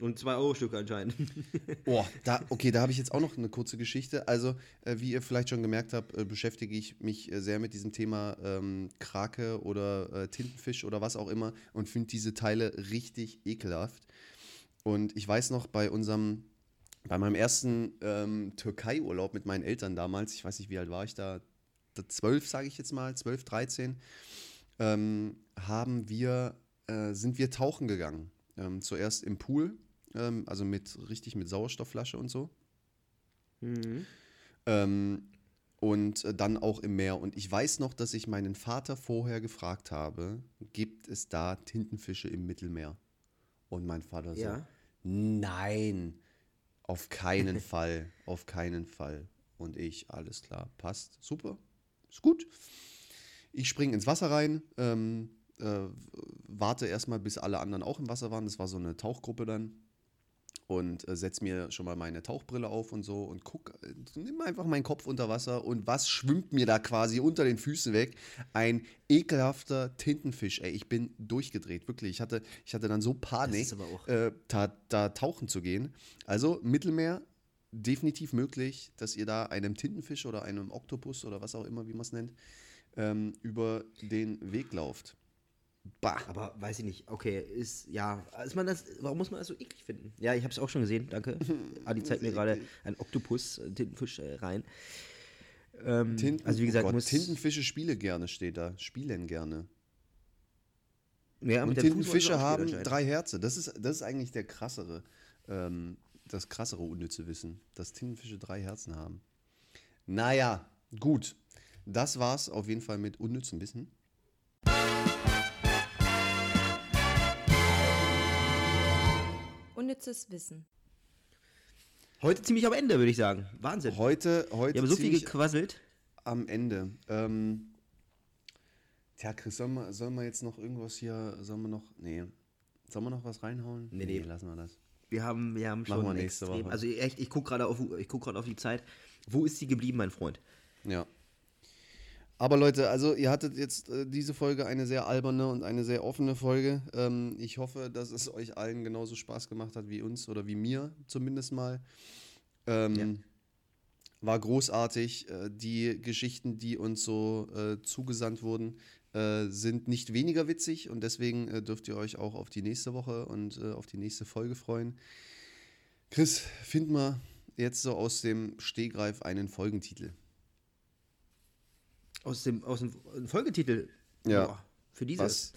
Und 2-Euro-Stücke anscheinend. Oh, da, okay, da habe ich jetzt auch noch eine kurze Geschichte. Also, äh, wie ihr vielleicht schon gemerkt habt, äh, beschäftige ich mich äh, sehr mit diesem Thema ähm, Krake oder äh, Tintenfisch oder was auch immer und finde diese Teile richtig ekelhaft. Und ich weiß noch, bei unserem, bei meinem ersten ähm, Türkei-Urlaub mit meinen Eltern damals, ich weiß nicht, wie alt war ich da, da zwölf, sage ich jetzt mal, zwölf, dreizehn, ähm, haben wir, äh, sind wir tauchen gegangen. Ähm, zuerst im Pool, ähm, also mit richtig mit Sauerstoffflasche und so. Mhm. Ähm, und äh, dann auch im Meer. Und ich weiß noch, dass ich meinen Vater vorher gefragt habe, gibt es da Tintenfische im Mittelmeer? Und mein Vater so, Ja. nein, auf keinen Fall, auf keinen Fall. Und ich, alles klar, passt, super, ist gut. Ich springe ins Wasser rein, ähm, äh, warte erstmal, bis alle anderen auch im Wasser waren. Das war so eine Tauchgruppe dann und äh, setze mir schon mal meine Tauchbrille auf und so und guck, äh, nimm einfach meinen Kopf unter Wasser und was schwimmt mir da quasi unter den Füßen weg? Ein ekelhafter Tintenfisch, ey, ich bin durchgedreht, wirklich. Ich hatte, ich hatte dann so Panik, äh, da, da tauchen zu gehen. Also Mittelmeer, definitiv möglich, dass ihr da einem Tintenfisch oder einem Oktopus oder was auch immer, wie man es nennt, ähm, über den Weg lauft. Bah. Aber weiß ich nicht. Okay, ist, ja, ist man das, warum muss man das so eklig finden? Ja, ich habe es auch schon gesehen, danke. Adi zeigt mir gerade einen Oktopus, äh, Tintenfisch äh, rein. Ähm, Tinten, also wie gesagt, oh Gott, muss, Tintenfische spiele gerne, steht da. Spielen gerne. ja, Und Tintenfische haben spielen drei Herzen. Das ist, das ist eigentlich der krassere, ähm, das krassere unnütze Wissen, dass Tintenfische drei Herzen haben. Naja, gut. Das war's auf jeden Fall mit unnützem Wissen. Unnützes Wissen. Heute ziemlich am Ende, würde ich sagen. Wahnsinn. Heute, heute Wir haben so viel gequasselt. am Ende. Ähm, tja, Chris, sollen wir, sollen wir jetzt noch irgendwas hier, sollen wir noch, nee, sollen wir noch was reinhauen? Nee, nee. lassen wir das. Wir haben, wir haben Machen schon wir nächste extrem. Woche. Also echt, ich gucke gerade auf, ich guck gerade auf die Zeit. Wo ist sie geblieben, mein Freund? Ja. Aber Leute, also ihr hattet jetzt äh, diese Folge eine sehr alberne und eine sehr offene Folge. Ähm, ich hoffe, dass es euch allen genauso Spaß gemacht hat wie uns oder wie mir zumindest mal. Ähm, Ja. War großartig. Äh, die Geschichten, die uns so äh, zugesandt wurden, äh, sind nicht weniger witzig und deswegen äh, dürft ihr euch auch auf die nächste Woche und auf die nächste Folge freuen. Chris, find mal jetzt so aus dem Stehgreif einen Folgentitel. Aus dem, aus dem Folgetitel. Ja. Boah, für diese. Was?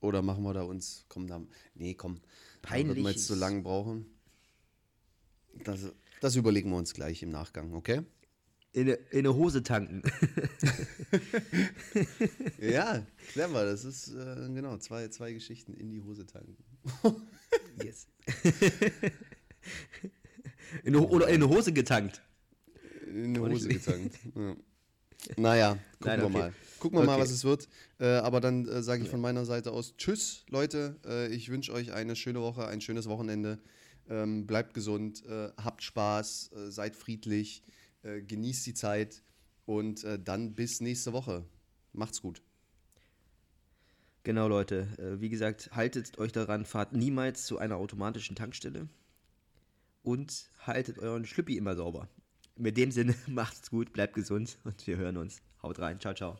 Oder machen wir da uns, komm da, nee, komm. Wenn wir Peinlich jetzt so lange brauchen. Das, das überlegen wir uns gleich im Nachgang, okay? In eine, in eine Hose tanken. Ja, clever. Das ist, äh, genau, zwei, zwei Geschichten in die Hose tanken. yes. in eine, oder in eine Hose getankt. In nicht Hose getankt. Ja. Naja, gucken Nein, wir okay. mal. Gucken wir mal, Okay. was es wird. Äh, aber dann äh, sage ich von meiner Seite aus Tschüss, Leute. Äh, ich wünsche euch eine schöne Woche, ein schönes Wochenende. Ähm, bleibt gesund, äh, habt Spaß, äh, seid friedlich, äh, genießt die Zeit und dann bis nächste Woche. Macht's gut. Genau, Leute. Wie gesagt, haltet euch daran, fahrt niemals zu einer automatischen Tankstelle und haltet euren Schlüppi immer sauber. Mit dem Sinne, macht's gut, bleibt gesund und wir hören uns. Haut rein. Ciao, ciao.